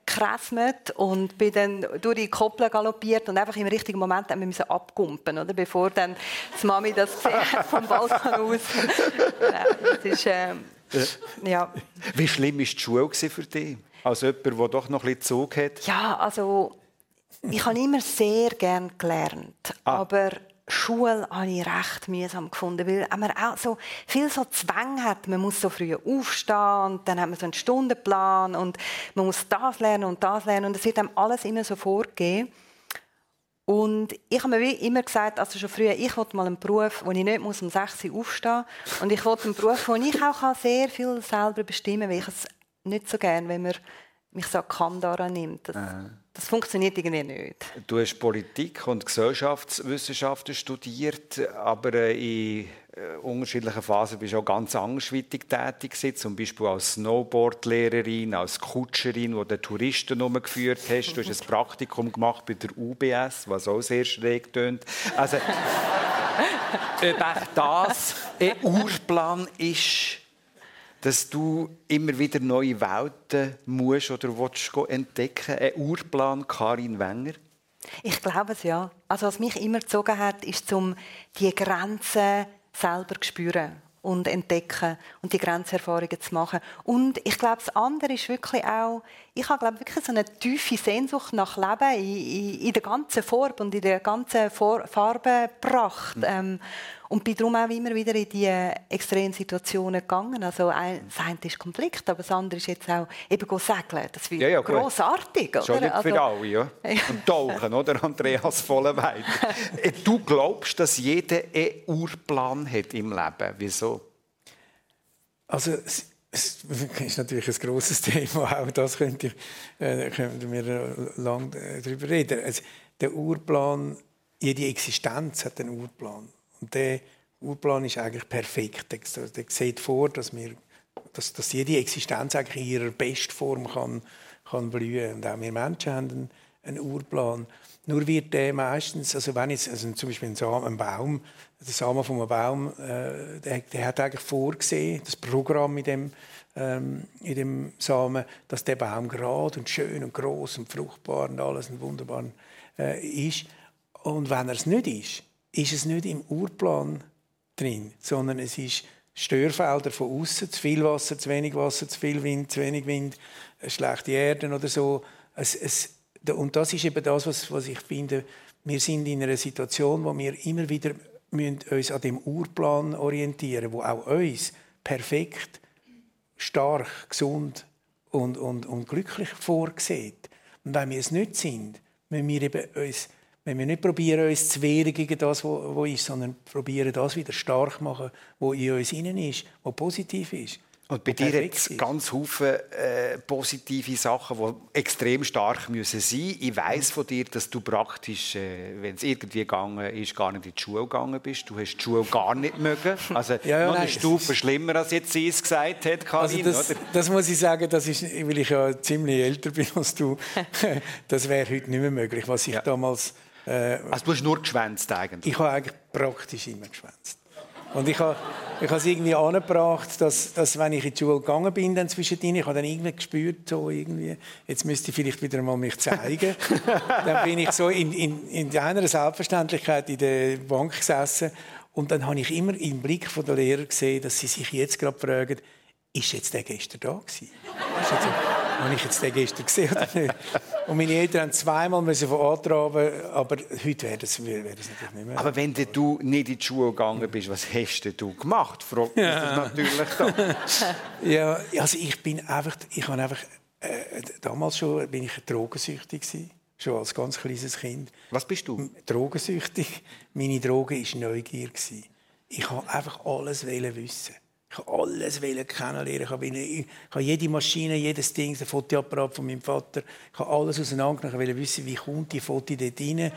gekrasmet und bin dann durch die Koppel galoppiert und einfach im richtigen Moment haben wir abkumpen, oder? bevor dann die Mami das vom Balkon aus. ja, das ist, äh, ja. Wie schlimm war die Schule für dich? als jemand, der doch noch ein bisschen Zug hat? Ja, also ich habe immer sehr gerne gelernt, ah. aber Schule habe ich recht mühsam gefunden, weil man auch so viel so Zwang hat. Man muss so früh aufstehen und dann hat man so einen Stundenplan und man muss das lernen und das lernen und es wird einem alles immer so vorgegeben. Und ich habe mir immer gesagt, also schon früher, ich wollte mal einen Beruf, wo ich nicht muss um 6 Uhr aufstehen muss. Und ich wollte einen Beruf, wo ich auch sehr viel selber bestimmen kann, weil ich es nicht so gerne, wenn man mich so kann daran nimmt. Das, das, funktioniert irgendwie nicht. Du hast Politik und Gesellschaftswissenschaften studiert, aber äh, in äh, unterschiedlichen Phasen bist du auch ganz andersweitig tätig gewesen, zum Beispiel als Snowboardlehrerin, als Kutscherin, wo du Touristen umgeführt hast. Du hast ein Praktikum gemacht bei der UBS, was auch sehr schräg tönt. Also, ob das ein Urplan ist, dass du immer wieder neue Welten musst oder willst entdecken Ein Urplan Karin Wenger? Ich glaube es ja. Also was mich immer gezogen hat, ist um die Grenzen selber zu spüren und entdecken und die Grenzerfahrungen zu machen. Und ich glaube, das andere ist wirklich auch, ich habe glaube wirklich so eine tiefe Sehnsucht nach Leben in, in, in der ganzen Form und in der ganzen Farbenpracht. Mhm. Ähm, Und bin darum auch immer wieder in diese extremen Situationen gegangen. Also ein, das eine ist Konflikt, aber das andere ist jetzt auch eben segeln. Das wird ja, ja, grossartig. Oder? Schon nicht also, für alle, ja. Und tauchen, oder? Andreas Vollenweit. Äh, du glaubst, dass jeder einen Urplan hat im Leben. Wieso? Also es ist natürlich ein grosses Thema, auch das könnte ich, äh, könnten wir lange darüber reden. Also, der Urplan, jede Existenz hat einen Urplan. Und der Urplan ist eigentlich perfekt. Der, der sieht vor, dass, wir, dass, dass jede Existenz eigentlich in ihrer Bestform kann, kann blühen Und auch wir Menschen haben einen, einen Urplan. Nur wird der meistens, also wenn jetzt also zum Beispiel ein, Samen, ein Baum, der Samen von einem Baum, äh, der, der, hat eigentlich vorgesehen, das Programm in dem, ähm, in dem Samen, dass der Baum gerade und schön und groß und fruchtbar und alles und wunderbar äh, ist. Und wenn er es nicht ist, ist es nicht im Urplan drin, sondern es ist Störfelder von außen, zu viel Wasser, zu wenig Wasser, zu viel Wind, zu wenig Wind, schlechte Erden oder so. Es, es, und das ist eben das, was, was ich finde, wir sind in einer Situation, wo wir immer wieder müssen uns an dem Urplan orientieren, wo auch uns perfekt, stark, gesund und, und, und glücklich vorsieht. Und wenn wir es nicht sind, wenn wir eben uns, wenn wir nicht probieren, uns zu wehren gegen das, was ist, sondern probieren, das wieder stark zu machen, was in uns innen ist, was positiv ist, und bei dir jetzt ganz viele äh, positive Sachen, die extrem stark müssen sein. Ich weiß von dir, dass du praktisch, äh, wenn es irgendwie gegangen ist, gar nicht in die Schule gegangen bist. Du hast die Schule gar nicht mögen. Also ja, ja, noch eine nein, Stufe schlimmer, als jetzt sie es gesagt hat, Karin, also das, das, muss ich sagen, das ist, weil ich ja ziemlich älter bin als du. das wäre heute nicht mehr möglich, was ich ja. damals. Äh, also du hast nur geschwänzt eigentlich? Ich habe eigentlich praktisch immer geschwänzt. Und ich habe, ich habe es irgendwie angebracht, dass, dass wenn ich in die Schule gegangen bin, dann zwischendrin, ich habe dann irgendwie gespürt, so irgendwie, jetzt müsste ich vielleicht wieder mal mich zeigen. dann bin ich so in, in, in einer Selbstverständlichkeit in der Bank gesessen und dann habe ich immer im Blick der Lehrer gesehen, dass sie sich jetzt gerade fragen, ist jetzt der gestern da gewesen? Habe ich jetzt den gestern gesehen oder nicht? Und meine Eltern haben zweimal müssen von antraben, aber heute wäre das, wäre das natürlich nicht mehr. Aber wenn du nicht in die Schule gegangen bist, was hast du gemacht? Fragt ja. natürlich da. ja, also ich bin einfach, ich habe einfach, äh, damals schon bin ich drogensüchtig gewesen, schon als ganz kleines Kind. Was bist du? Drogensüchtig. Meine Droge war Neugier. Ich wollte einfach alles wissen. Ich habe alles kennenlernen. Ich habe, ich habe jede Maschine, jedes Ding, der Fotoapparat von meinem Vater, ich habe alles auseinandergenommen. Ich wollte wissen, wie kommt die Foto dort rein.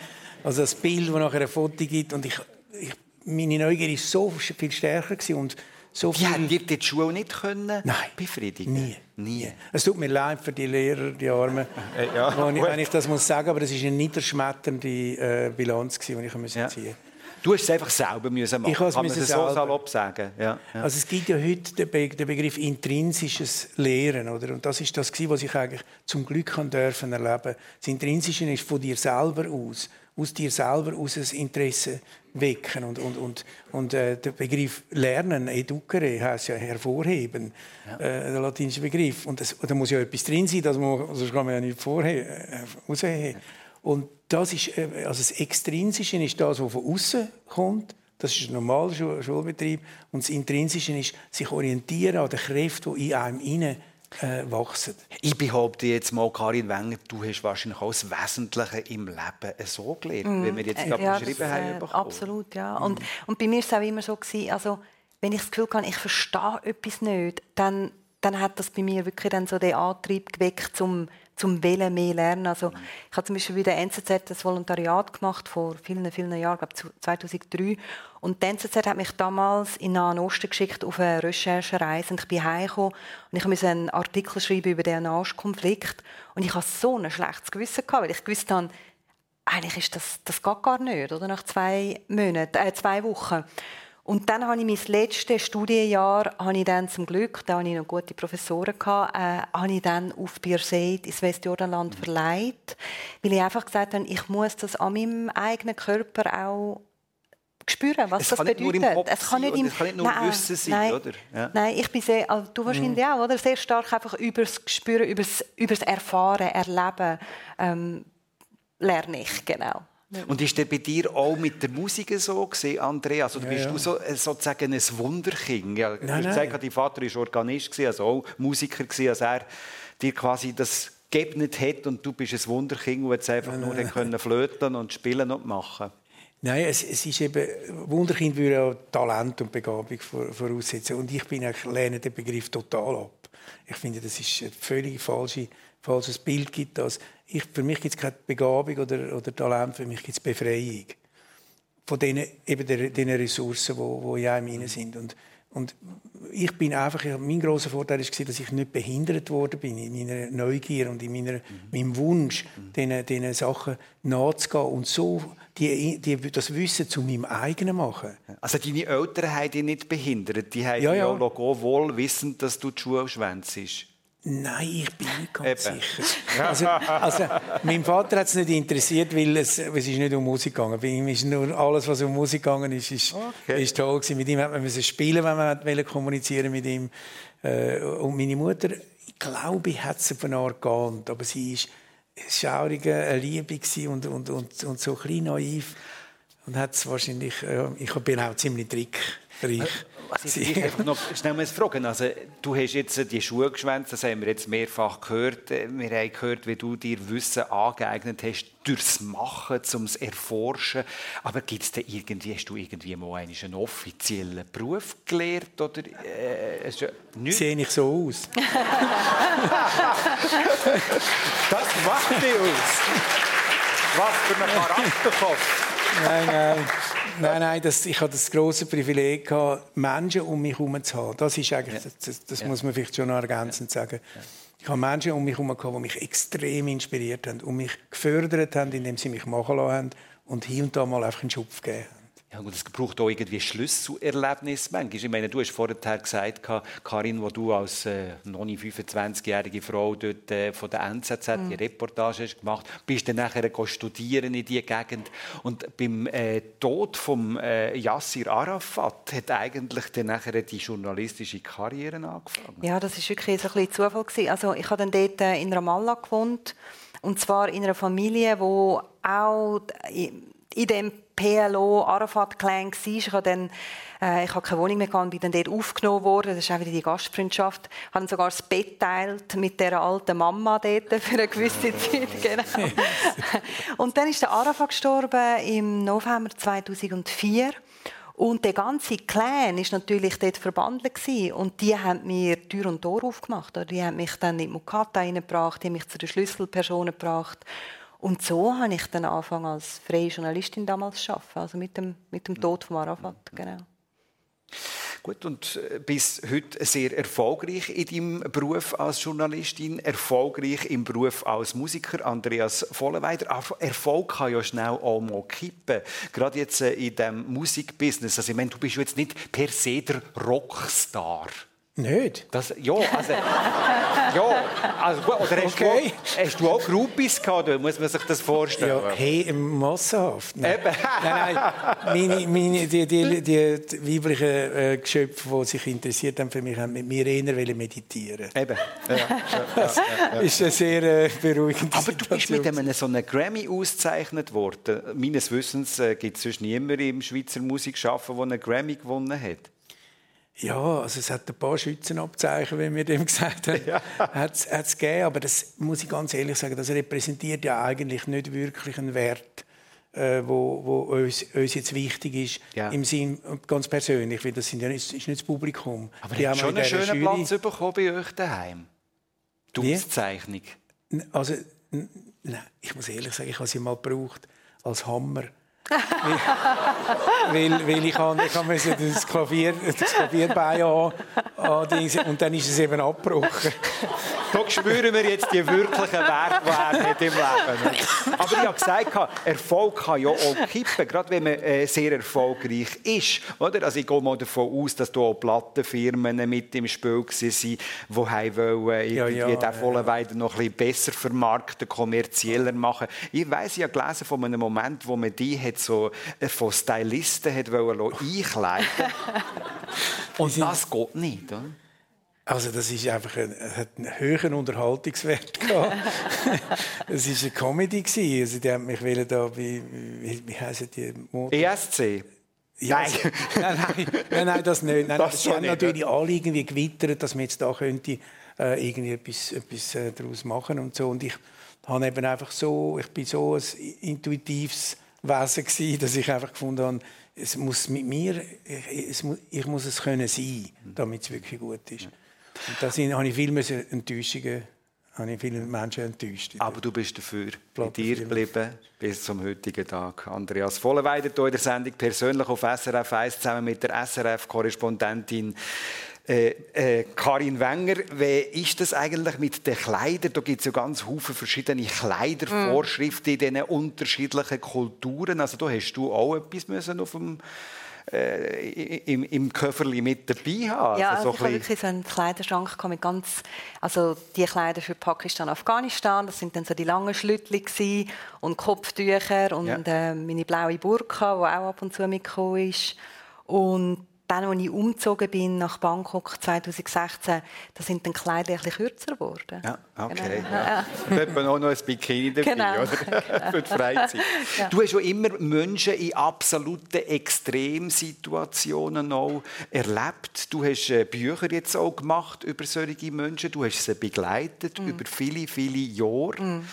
Also das Bild, das nachher ein Foto gibt. Und ich, ich, meine Neugier war so viel stärker gewesen und so viel... Ja, dir die Schule nicht können Nein, befriedigen? Nie. Nie. Es tut mir leid für die Lehrer, die Armen, ja, wenn ich das muss sagen, aber es war eine niederschmetternde äh, Bilanz, die ich ziehen musste. Du hast es einfach selber müssen machen. Ich kann es so salopp sagen. Ja, ja. Also es gibt ja heute den, Be den, Begriff intrinsisches Lehren, oder? Und das ist das was ich eigentlich zum Glück kann dürfen erleben. Das Intrinsische ist von dir selber aus, aus dir selber aus ein Interesse wecken und und und und äh, der Begriff Lernen, educere, heißt ja hervorheben, ja. Äh, der latinische Begriff. Und das, da muss ja etwas drin sein, das man, sonst kann man ja nicht vorher äh, rausheben. Und das ist, äh, also das Extrinsische ist das, was von außen kommt. Das ist ein normaler Schulbetrieb. Und das Intrinsische ist, sich orientieren an den Kräften, die in einem innen äh, wachsen. Ich behaupte jetzt mal, Karin Wenger, du hast wahrscheinlich auch das Wesentliche im Leben so gelernt, mm. wie wir jetzt gerade ja, beschrieben das, haben. Äh, absolut, ja. Mm. Und, und bei mir war es auch immer so, gewesen, also, wenn ich das Gefühl habe, ich verstehe etwas nicht, dann, dann hat das bei mir wirklich dann so den Antrieb geweckt, um zum Wählen mehr lernen. Also ich habe zum Beispiel bei der NZZ das Volontariat gemacht vor vielen, vielen Jahren, glaube 2003. Und die NZZ hat mich damals in Nahen Osten geschickt auf eine Recherchereise. Und ich bin heimgekommen und ich musste einen Artikel schreiben über den Nahostkonflikt. Und ich hatte so ein schlechtes Gewissen, gehabt, weil ich gewusst habe, eigentlich ist das, das geht gar nicht, oder? Nach zwei Monaten, äh, zwei Wochen. Und dann habe ich mein letztes Studienjahr, habe ich dann zum Glück, da hatte ich noch gute Professoren, gehabt, äh, habe ich dann auf Birzeit ins Westjordanland mhm. verleiht, weil ich einfach gesagt habe, ich muss das an meinem eigenen Körper auch spüren, was es das bedeutet. es kann nicht, im, es kann nicht nur nein, Wissen sein, nein, oder? Ja. Nein, ich bin sehr, also du wahrscheinlich mhm. auch, oder? Sehr stark einfach übers Spüren, übers, übers Erfahren, Erleben ähm, lerne ich, genau. Und ist der bei dir auch mit der Musik so gesehen, Andreas? Oder Ja, bist ja. du so, äh, sozusagen ein Wunderkind? Ja, Nein, nein. gesagt, dein Vater war Organist, gewesen, also auch Musiker, gewesen, als er dir quasi das gegeben hat und du bist ein Wunderkind, das jetzt einfach nur hat können flöten und spielen und machen. Nein, es, es ist eben, Wunderkind würde ja Talent und Begabung vor- voraussetzen. Und ich bin eigentlich, lehne den Begriff total ab. Ich finde, das ist ein völlig falsche, falsches Bild gibt das. Ich, für mich gibt es keine Begabung oder, oder Talent, für mich gibt es Befreiung. Von diesen, eben der, diesen Ressourcen, die wo, wo in einem hinein sind. Und, und ich bin einfach, mein grosser Vorteil war, dass ich nicht behindert worden bin in meiner Neugier und in meiner, meinem Wunsch, diesen, diesen Sachen nachzugehen und so die, die, das Wissen zu meinem eigenen machen. Also deine Eltern haben dich nicht behindert. Die haben Ja, ja, ja. ja wohl wissend, dass du die Schule schwänzt. Nein, ich bin nicht ganz Eben. sicher. Also, also, mein Vater hat es nicht interessiert, weil es, es ist nicht um Musik gegangen. Bei ihm ist nur alles, was um Musik gegangen ist, ist, Okay. ist toll gewesen. Mit ihm hat man spielen, wenn man wollte kommunizieren mit ihm. Äh, Und meine Mutter, ich glaube, hat es auf eine Art geahnt, aber sie ist schaurige, eine Liebe und, und, und, und so ein bisschen naiv. Und hat es wahrscheinlich, ja, ich bin auch ziemlich trickreich. Also ich einfach noch schnell mal fragen. Also, du hast jetzt die Schuhe geschwänzt, das haben wir jetzt mehrfach gehört. Äh, Wir haben gehört, wie du dir Wissen angeeignet hast, durchs Machen, zum Erforschen. Aber gibt es irgendwie, hast du irgendwie mal einen, offiziellen Beruf gelernt? Oder, äh, ist ja? Sehe ich so aus? Das macht dich aus. Was für ein Charakterkopf. Nein, nein. Nein, nein, das, ich hatte das große Privileg, gehabt, Menschen um mich herum zu haben. Das ist eigentlich, das, das, das muss man vielleicht schon noch ergänzend sagen. Ich habe Menschen um mich herum gehabt, die mich extrem inspiriert haben und mich gefördert haben, indem sie mich machen lassen haben und hier und da mal einfach einen Schupf gegeben haben. Ja, und es braucht auch irgendwie Schlüsselerlebnis. Manchmal. Ich meine, du hast vorher gesagt, Karin, wo du als äh, noch nicht 25-jährige Frau dort äh, von der NZZ die Reportage hast gemacht bist dann nachher studieren in diese Gegend. Und beim äh, Tod von äh, Yassir Arafat hat eigentlich dann nachher die journalistische Karriere angefangen. Ja, das ist wirklich so ein bisschen Zufall gewesen. Also ich habe dann dort äh, in Ramallah gewohnt und zwar in einer Familie, wo auch in dem PLO Arafat Clan war. Ich habe dann äh, ich habe keine Wohnung mehr gehabt und bin dann dort aufgenommen worden. Das ist auch wieder die Gastfreundschaft. Ich habe sogar das Bett teilt mit der alten Mama dort für eine gewisse Zeit. Genau. und dann ist der Arafat gestorben im November 2004. Und der ganze Clan ist natürlich dort verbandelt gewesen. und die haben mir Tür und Tor aufgemacht. Die haben mich dann in die Mukata reingebracht, die haben mich zu den Schlüsselpersonen gebracht. Und so habe ich dann angefangen als freie Journalistin damals zu arbeiten, also mit dem, mit dem Tod von Arafat, genau. Gut, und äh, bist heute sehr erfolgreich in deinem Beruf als Journalistin, erfolgreich im Beruf als Musiker, Andreas Vollenweider. Erfolg kann ja schnell auch mal kippen. Gerade jetzt äh, in diesem Musikbusiness. Also, ich meine, du bist jetzt nicht per se der Rockstar. Nicht? Das, ja, also, ja, also gut, oder hast, Okay. du, auch- hast du auch Groupies gehabt, oder muss man sich das vorstellen? Ja, hey, massenhaft. Nein, Eben. nein, nein. Meine, meine, die, die, die, die weiblichen äh, Geschöpfe, die sich interessiert haben für mich, haben mit mir eher wollen meditieren. Eben. Ja, ja, ja. Das ist eine sehr äh, beruhigende Aber du bist mit Situation. einem so einem Grammy ausgezeichnet worden. Meines Wissens äh, gibt es sonst niemanden im Schweizer Musikschaffen, der einen Grammy gewonnen hat. Ja, also es hat ein paar Schützenabzeichen, wie wir dem gesagt haben, hat es gegeben. Aber das muss ich ganz ehrlich sagen, das repräsentiert ja eigentlich nicht wirklich einen Wert, äh, wo, wo uns, uns jetzt wichtig ist, Ja. im Sinn ganz persönlich, weil das sind ja nicht, ist nicht das Publikum. Aber du haben hast schon einen schönen Jury- Platz bekommen bei euch daheim. Die Wie? Auszeichnung. N- Also, nein, ich muss ehrlich sagen, ich habe sie mal gebraucht als Hammer. Weil, weil, ich habe, ich müssen das Klavier, das Klavierbein an, an und dann ist es eben abgebrochen. Da spüren wir jetzt die wirklichen Werte, die er hat im Leben. Aber ich habe gesagt, Erfolg kann ja auch kippen, gerade wenn man äh, sehr erfolgreich ist. Oder? Also ich gehe mal davon aus, dass da auch Plattenfirmen mit im Spiel waren, die wollen, Ja, irgendwie ja, den ja. Vollenweider noch ein bisschen besser vermarkten, kommerzieller machen. Ich weiss, ich habe gelesen von einem Moment, wo man die hat so äh, von Stylisten hat wollen einkleiden Und das geht nicht, oder? Also das ist einfach ein, hat einen höheren Unterhaltungswert gehabt. es war eine Comedy gewesen. Also die haben mich da bei wie, wie heißen die Motor ESC. Ja, nein. nein, nein, nein, nein, das nicht. Nein, das, das haben natürlich alle irgendwie gewittert, dass man jetzt da könnte äh, irgendwie etwas, etwas äh, daraus machen und so. Und ich habe eben einfach so, ich bin so ein intuitives Wesen gewesen, dass ich einfach gefunden habe, es muss mit mir, ich, muss, ich muss es können sein, damit es wirklich gut ist. Und da habe ich viel Enttäuschungen habe ich viele Menschen enttäuscht. Aber du bist dafür bei dir geblieben bis zum heutigen Tag. Andreas Vollenweider hier in der Sendung persönlich auf SRF 1 zusammen mit der SRF-Korrespondentin äh, äh, Karin Wenger, wie ist das eigentlich mit den Kleidern? Da gibt es ja ganz viele verschiedene Kleidervorschriften mm. in diesen unterschiedlichen Kulturen. Also da hast du auch etwas müssen auf dem äh, im, im Köfferli mit dabei haben. Ja, also, also ich habe wirklich so einen Kleiderschrank mit ganz, also die Kleider für Pakistan, Afghanistan, das sind dann so die langen Schlüttli und Kopftücher und ja. äh, meine blaue Burka, die auch ab und zu mitgekommen ist. Und dann, als ich umgezogen bin nach Bangkok 2016, da sind die Kleider ein kürzer geworden. Ja, okay. Genau. Ja. Da hat man auch noch ein Bikini dabei, genau. oder? Für die Freizeit. Ja. Du hast ja immer Menschen in absoluten Extremsituationen auch erlebt. Du hast äh, Bücher jetzt auch gemacht über solche Menschen. Du hast sie begleitet mm. über viele, viele Jahre. Mm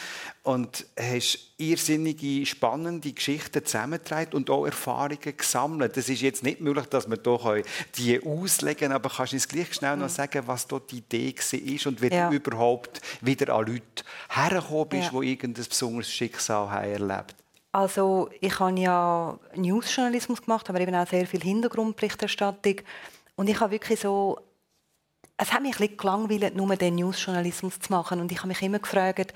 und hast irrsinnige, spannende Geschichten zusammengetragen und auch Erfahrungen gesammelt. Es ist jetzt nicht möglich, dass wir hier die auslegen aber kannst du uns gleich schnell noch mhm. sagen, was dort die Idee war und wie ja. du überhaupt wieder an Leute hergekommen bist, ja. die irgendein besonderes Schicksal haben erlebt Also ich habe ja Newsjournalismus gemacht, aber eben auch sehr viel Hintergrundberichterstattung und ich habe wirklich so es hat mich ein bisschen gelangweilt, nur den Newsjournalismus zu machen und ich habe mich immer gefragt,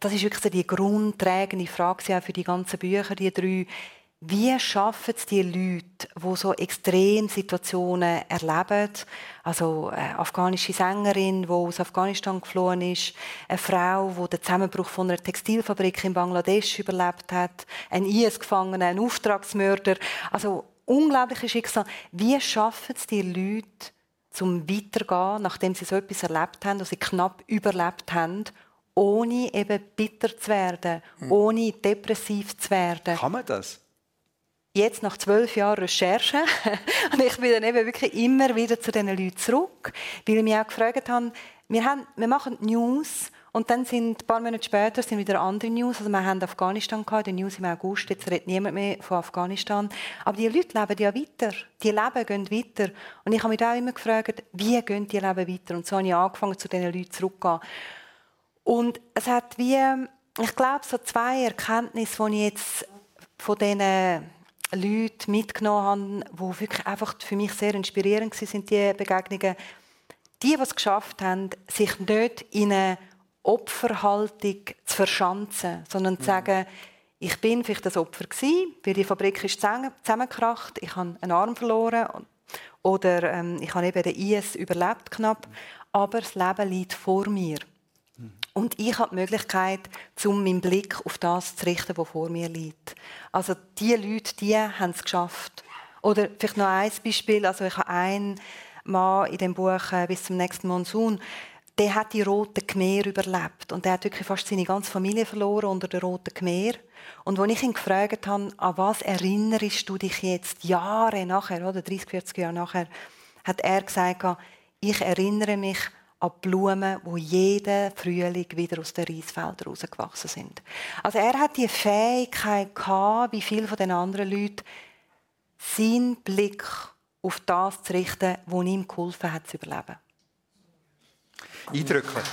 das ist wirklich die grundträgende Frage für die ganzen Bücher, die drei. Wie schaffen es die Leute, die so Extremsituationen erleben? Also eine afghanische Sängerin, die aus Afghanistan geflohen ist, eine Frau, die den Zusammenbruch von einer Textilfabrik in Bangladesch überlebt hat, ein IS-Gefangener, ein Auftragsmörder. Also unglaubliche Schicksal. Wie schaffen es die Leute, zum Weitergehen, nachdem sie so etwas erlebt haben, dass sie knapp überlebt haben ohne eben bitter zu werden, hm. ohne depressiv zu werden. Kann man das? Jetzt nach zwölf Jahren Recherche und ich bin dann eben wirklich immer wieder zu diesen Leuten zurück, weil ich mich auch gefragt habe, wir, haben, wir machen News und dann sind ein paar Monate später sind wieder andere News. Also wir haben Afghanistan gehabt, die News im August. Jetzt redet niemand mehr von Afghanistan. Aber die Leute leben ja weiter. Die Leben gehen weiter. Und ich habe mich auch immer gefragt, wie gehen die Leben weiter? Und so habe ich angefangen, zu diesen Leuten zurückzugehen. Und es hat wie, ich glaube, so zwei Erkenntnisse, die ich jetzt von diesen Leuten mitgenommen habe, die wirklich einfach für mich sehr inspirierend waren, sind die Begegnungen. Die, die es geschafft haben, sich nicht in eine Opferhaltung zu verschanzen, sondern mhm. zu sagen, ich bin vielleicht das Opfer gewesen, weil die Fabrik ist zusammengekracht, ich habe einen Arm verloren oder ähm, ich habe eben den IS überlebt knapp, aber das Leben liegt vor mir. Und ich habe die Möglichkeit, um meinen Blick auf das zu richten, was vor mir liegt. Also die Leute, die haben es geschafft. Oder vielleicht noch ein Beispiel. Also ich habe einen Mann in dem Buch äh, «Bis zum nächsten Monsun», der hat die Roten Khmer überlebt. Und der hat wirklich fast seine ganze Familie verloren unter den Roten Khmer. Und als ich ihn gefragt habe, an was erinnerst du dich jetzt Jahre nachher, oder 30, 40 Jahre nachher, hat er gesagt, ich erinnere mich an Blumen, wo jeden Frühling wieder aus den Reisfeldern rausgewachsen sind. Also er hat die Fähigkeit gehabt, wie viele von den anderen Leuten, seinen Blick auf das zu richten, was ihm geholfen hat zu überleben. Eindrücklich.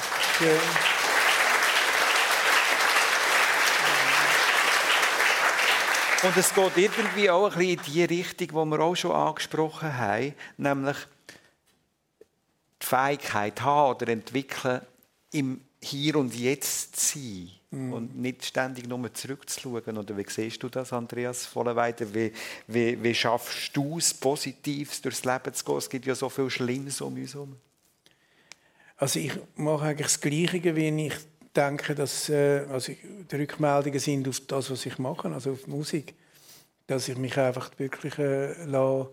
Und es geht irgendwie auch ein bisschen in die Richtung, die wir auch schon angesprochen haben, nämlich die Fähigkeit haben oder entwickeln, im Hier und Jetzt zu sein mm. und nicht ständig nur zurückzuschauen. Oder wie siehst du das, Andreas Vollenweider? Wie, wie, wie schaffst du es, Positives durchs Leben zu gehen? Es gibt ja so viel Schlimmes um uns herum. Also ich mache eigentlich das Gleiche, wie ich denke, dass äh, also die Rückmeldungen sind auf das, was ich mache, also auf Musik. Dass ich mich einfach wirklich äh, lasse,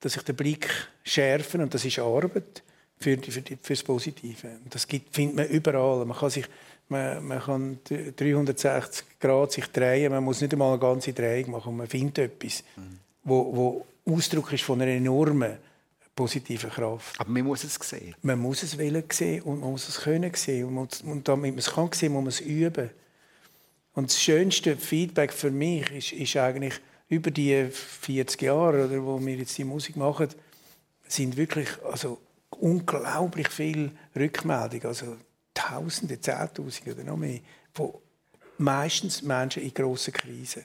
dass ich den Blick schärfen und das ist Arbeit für, für, für das Positive. Das gibt, findet man überall. Man kann sich man, man kann 360 Grad sich drehen, man muss nicht einmal eine ganze Drehung machen. Man findet etwas, mhm. wo, wo Ausdruck ist von einer enormen positiven Kraft. Aber man muss es sehen. Man muss es wollen sehen und man muss es können sehen. Und, und damit man es kann sehen, muss man es üben. Und das schönste Feedback für mich ist, ist eigentlich über die 40 Jahre, oder, wo wir jetzt die Musik machen, sind wirklich also unglaublich viele Rückmeldungen. Also Tausende, Zehntausende oder noch mehr, von meistens Menschen in grossen Krisen,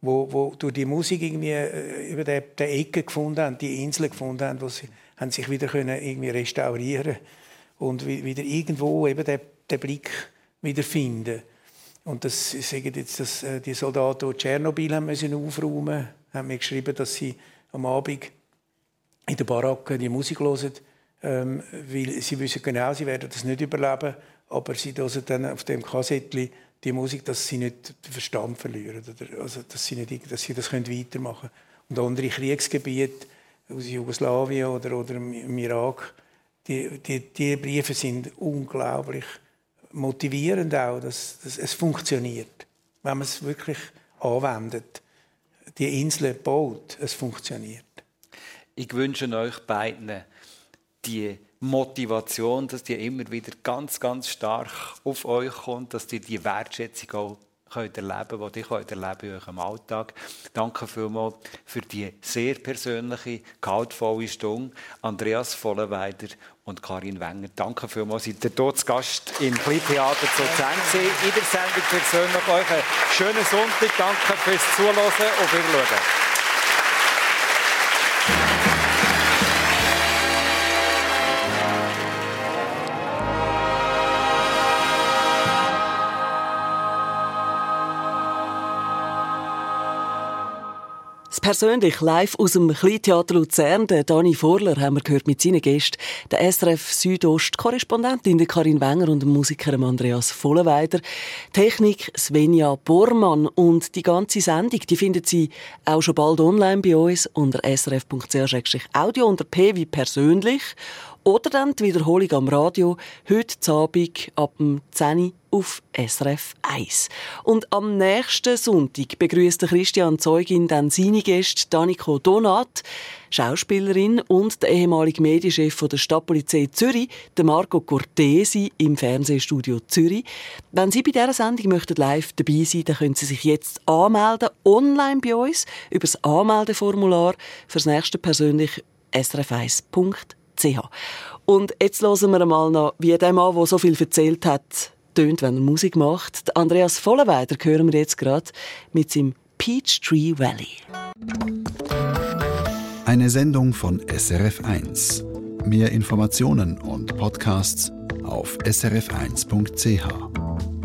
wo, wo durch die Musik irgendwie äh, über die, die Ecke gefunden haben, die Insel gefunden haben, wo sie haben sich wieder können irgendwie restaurieren und wieder irgendwo eben den, den Blick wieder finden. Und das sagen jetzt, dass äh, die Soldaten, die Tschernobyl haben müssen aufräumen, haben mir geschrieben, dass sie am Abend in der Baracke die Musik hören ähm, weil sie wissen genau, sie werden das nicht überleben, aber sie hören dann auf dem Kassettchen die Musik, dass sie nicht den Verstand verlieren, oder, also dass sie, nicht, dass sie das können weitermachen können. Und andere Kriegsgebiete aus Jugoslawien oder, oder im Irak, die, die, die Briefe sind unglaublich motivierend auch, dass, dass es funktioniert, wenn man es wirklich anwendet. Die Insel baut, es funktioniert. Ich wünsche euch beiden die Motivation, dass die immer wieder ganz, ganz stark auf euch kommt, dass ihr die Wertschätzung auch könnt erleben könnt, die könnt erleben in eurem Alltag. Danke vielmals für die sehr persönliche, gehaltvolle Stunde. Andreas Vollenweider und Karin Wenger. Danke vielmals. Seid ihr dort Gast im Kleintheater zu Zenzee. In der Sendung persönlich euch einen schönen Sonntag. Danke fürs Zuhören und Wiedersehen. Persönlich live aus dem Kleintheater Luzern, der Dani Vorler, haben wir gehört mit seinen Gästen, der SRF Südost-Korrespondentin Karin Wenger und dem Musiker Andreas Vollenweider. Technik Svenja Bormann und die ganze Sendung, die finden Sie auch schon bald online bei uns unter srf.ch-audio unter P wie persönlich oder dann die Wiederholung am Radio, heute Abend ab dem 10 auf SRF 1. Und am nächsten Sonntag begrüßt Christian Zeugin dann seine Gäste Daniko Donat, Schauspielerin und der ehemalige Medienchef der Stadtpolizei Zürich, Marco Cortesi im Fernsehstudio Zürich. Wenn Sie bei dieser Sendung möchten live dabei sein, dann können Sie sich jetzt anmelden, online bei uns, über das Anmeldeformular fürs nächste persönlich srf1.ch ch. Und jetzt hören wir mal noch, wie der Mann, der so viel erzählt hat, tönt, wenn er Musik macht. Andreas Vollenweider hören wir jetzt gerade mit seinem Peachtree Valley. Eine Sendung von SRF1. Mehr Informationen und Podcasts auf srf1.ch.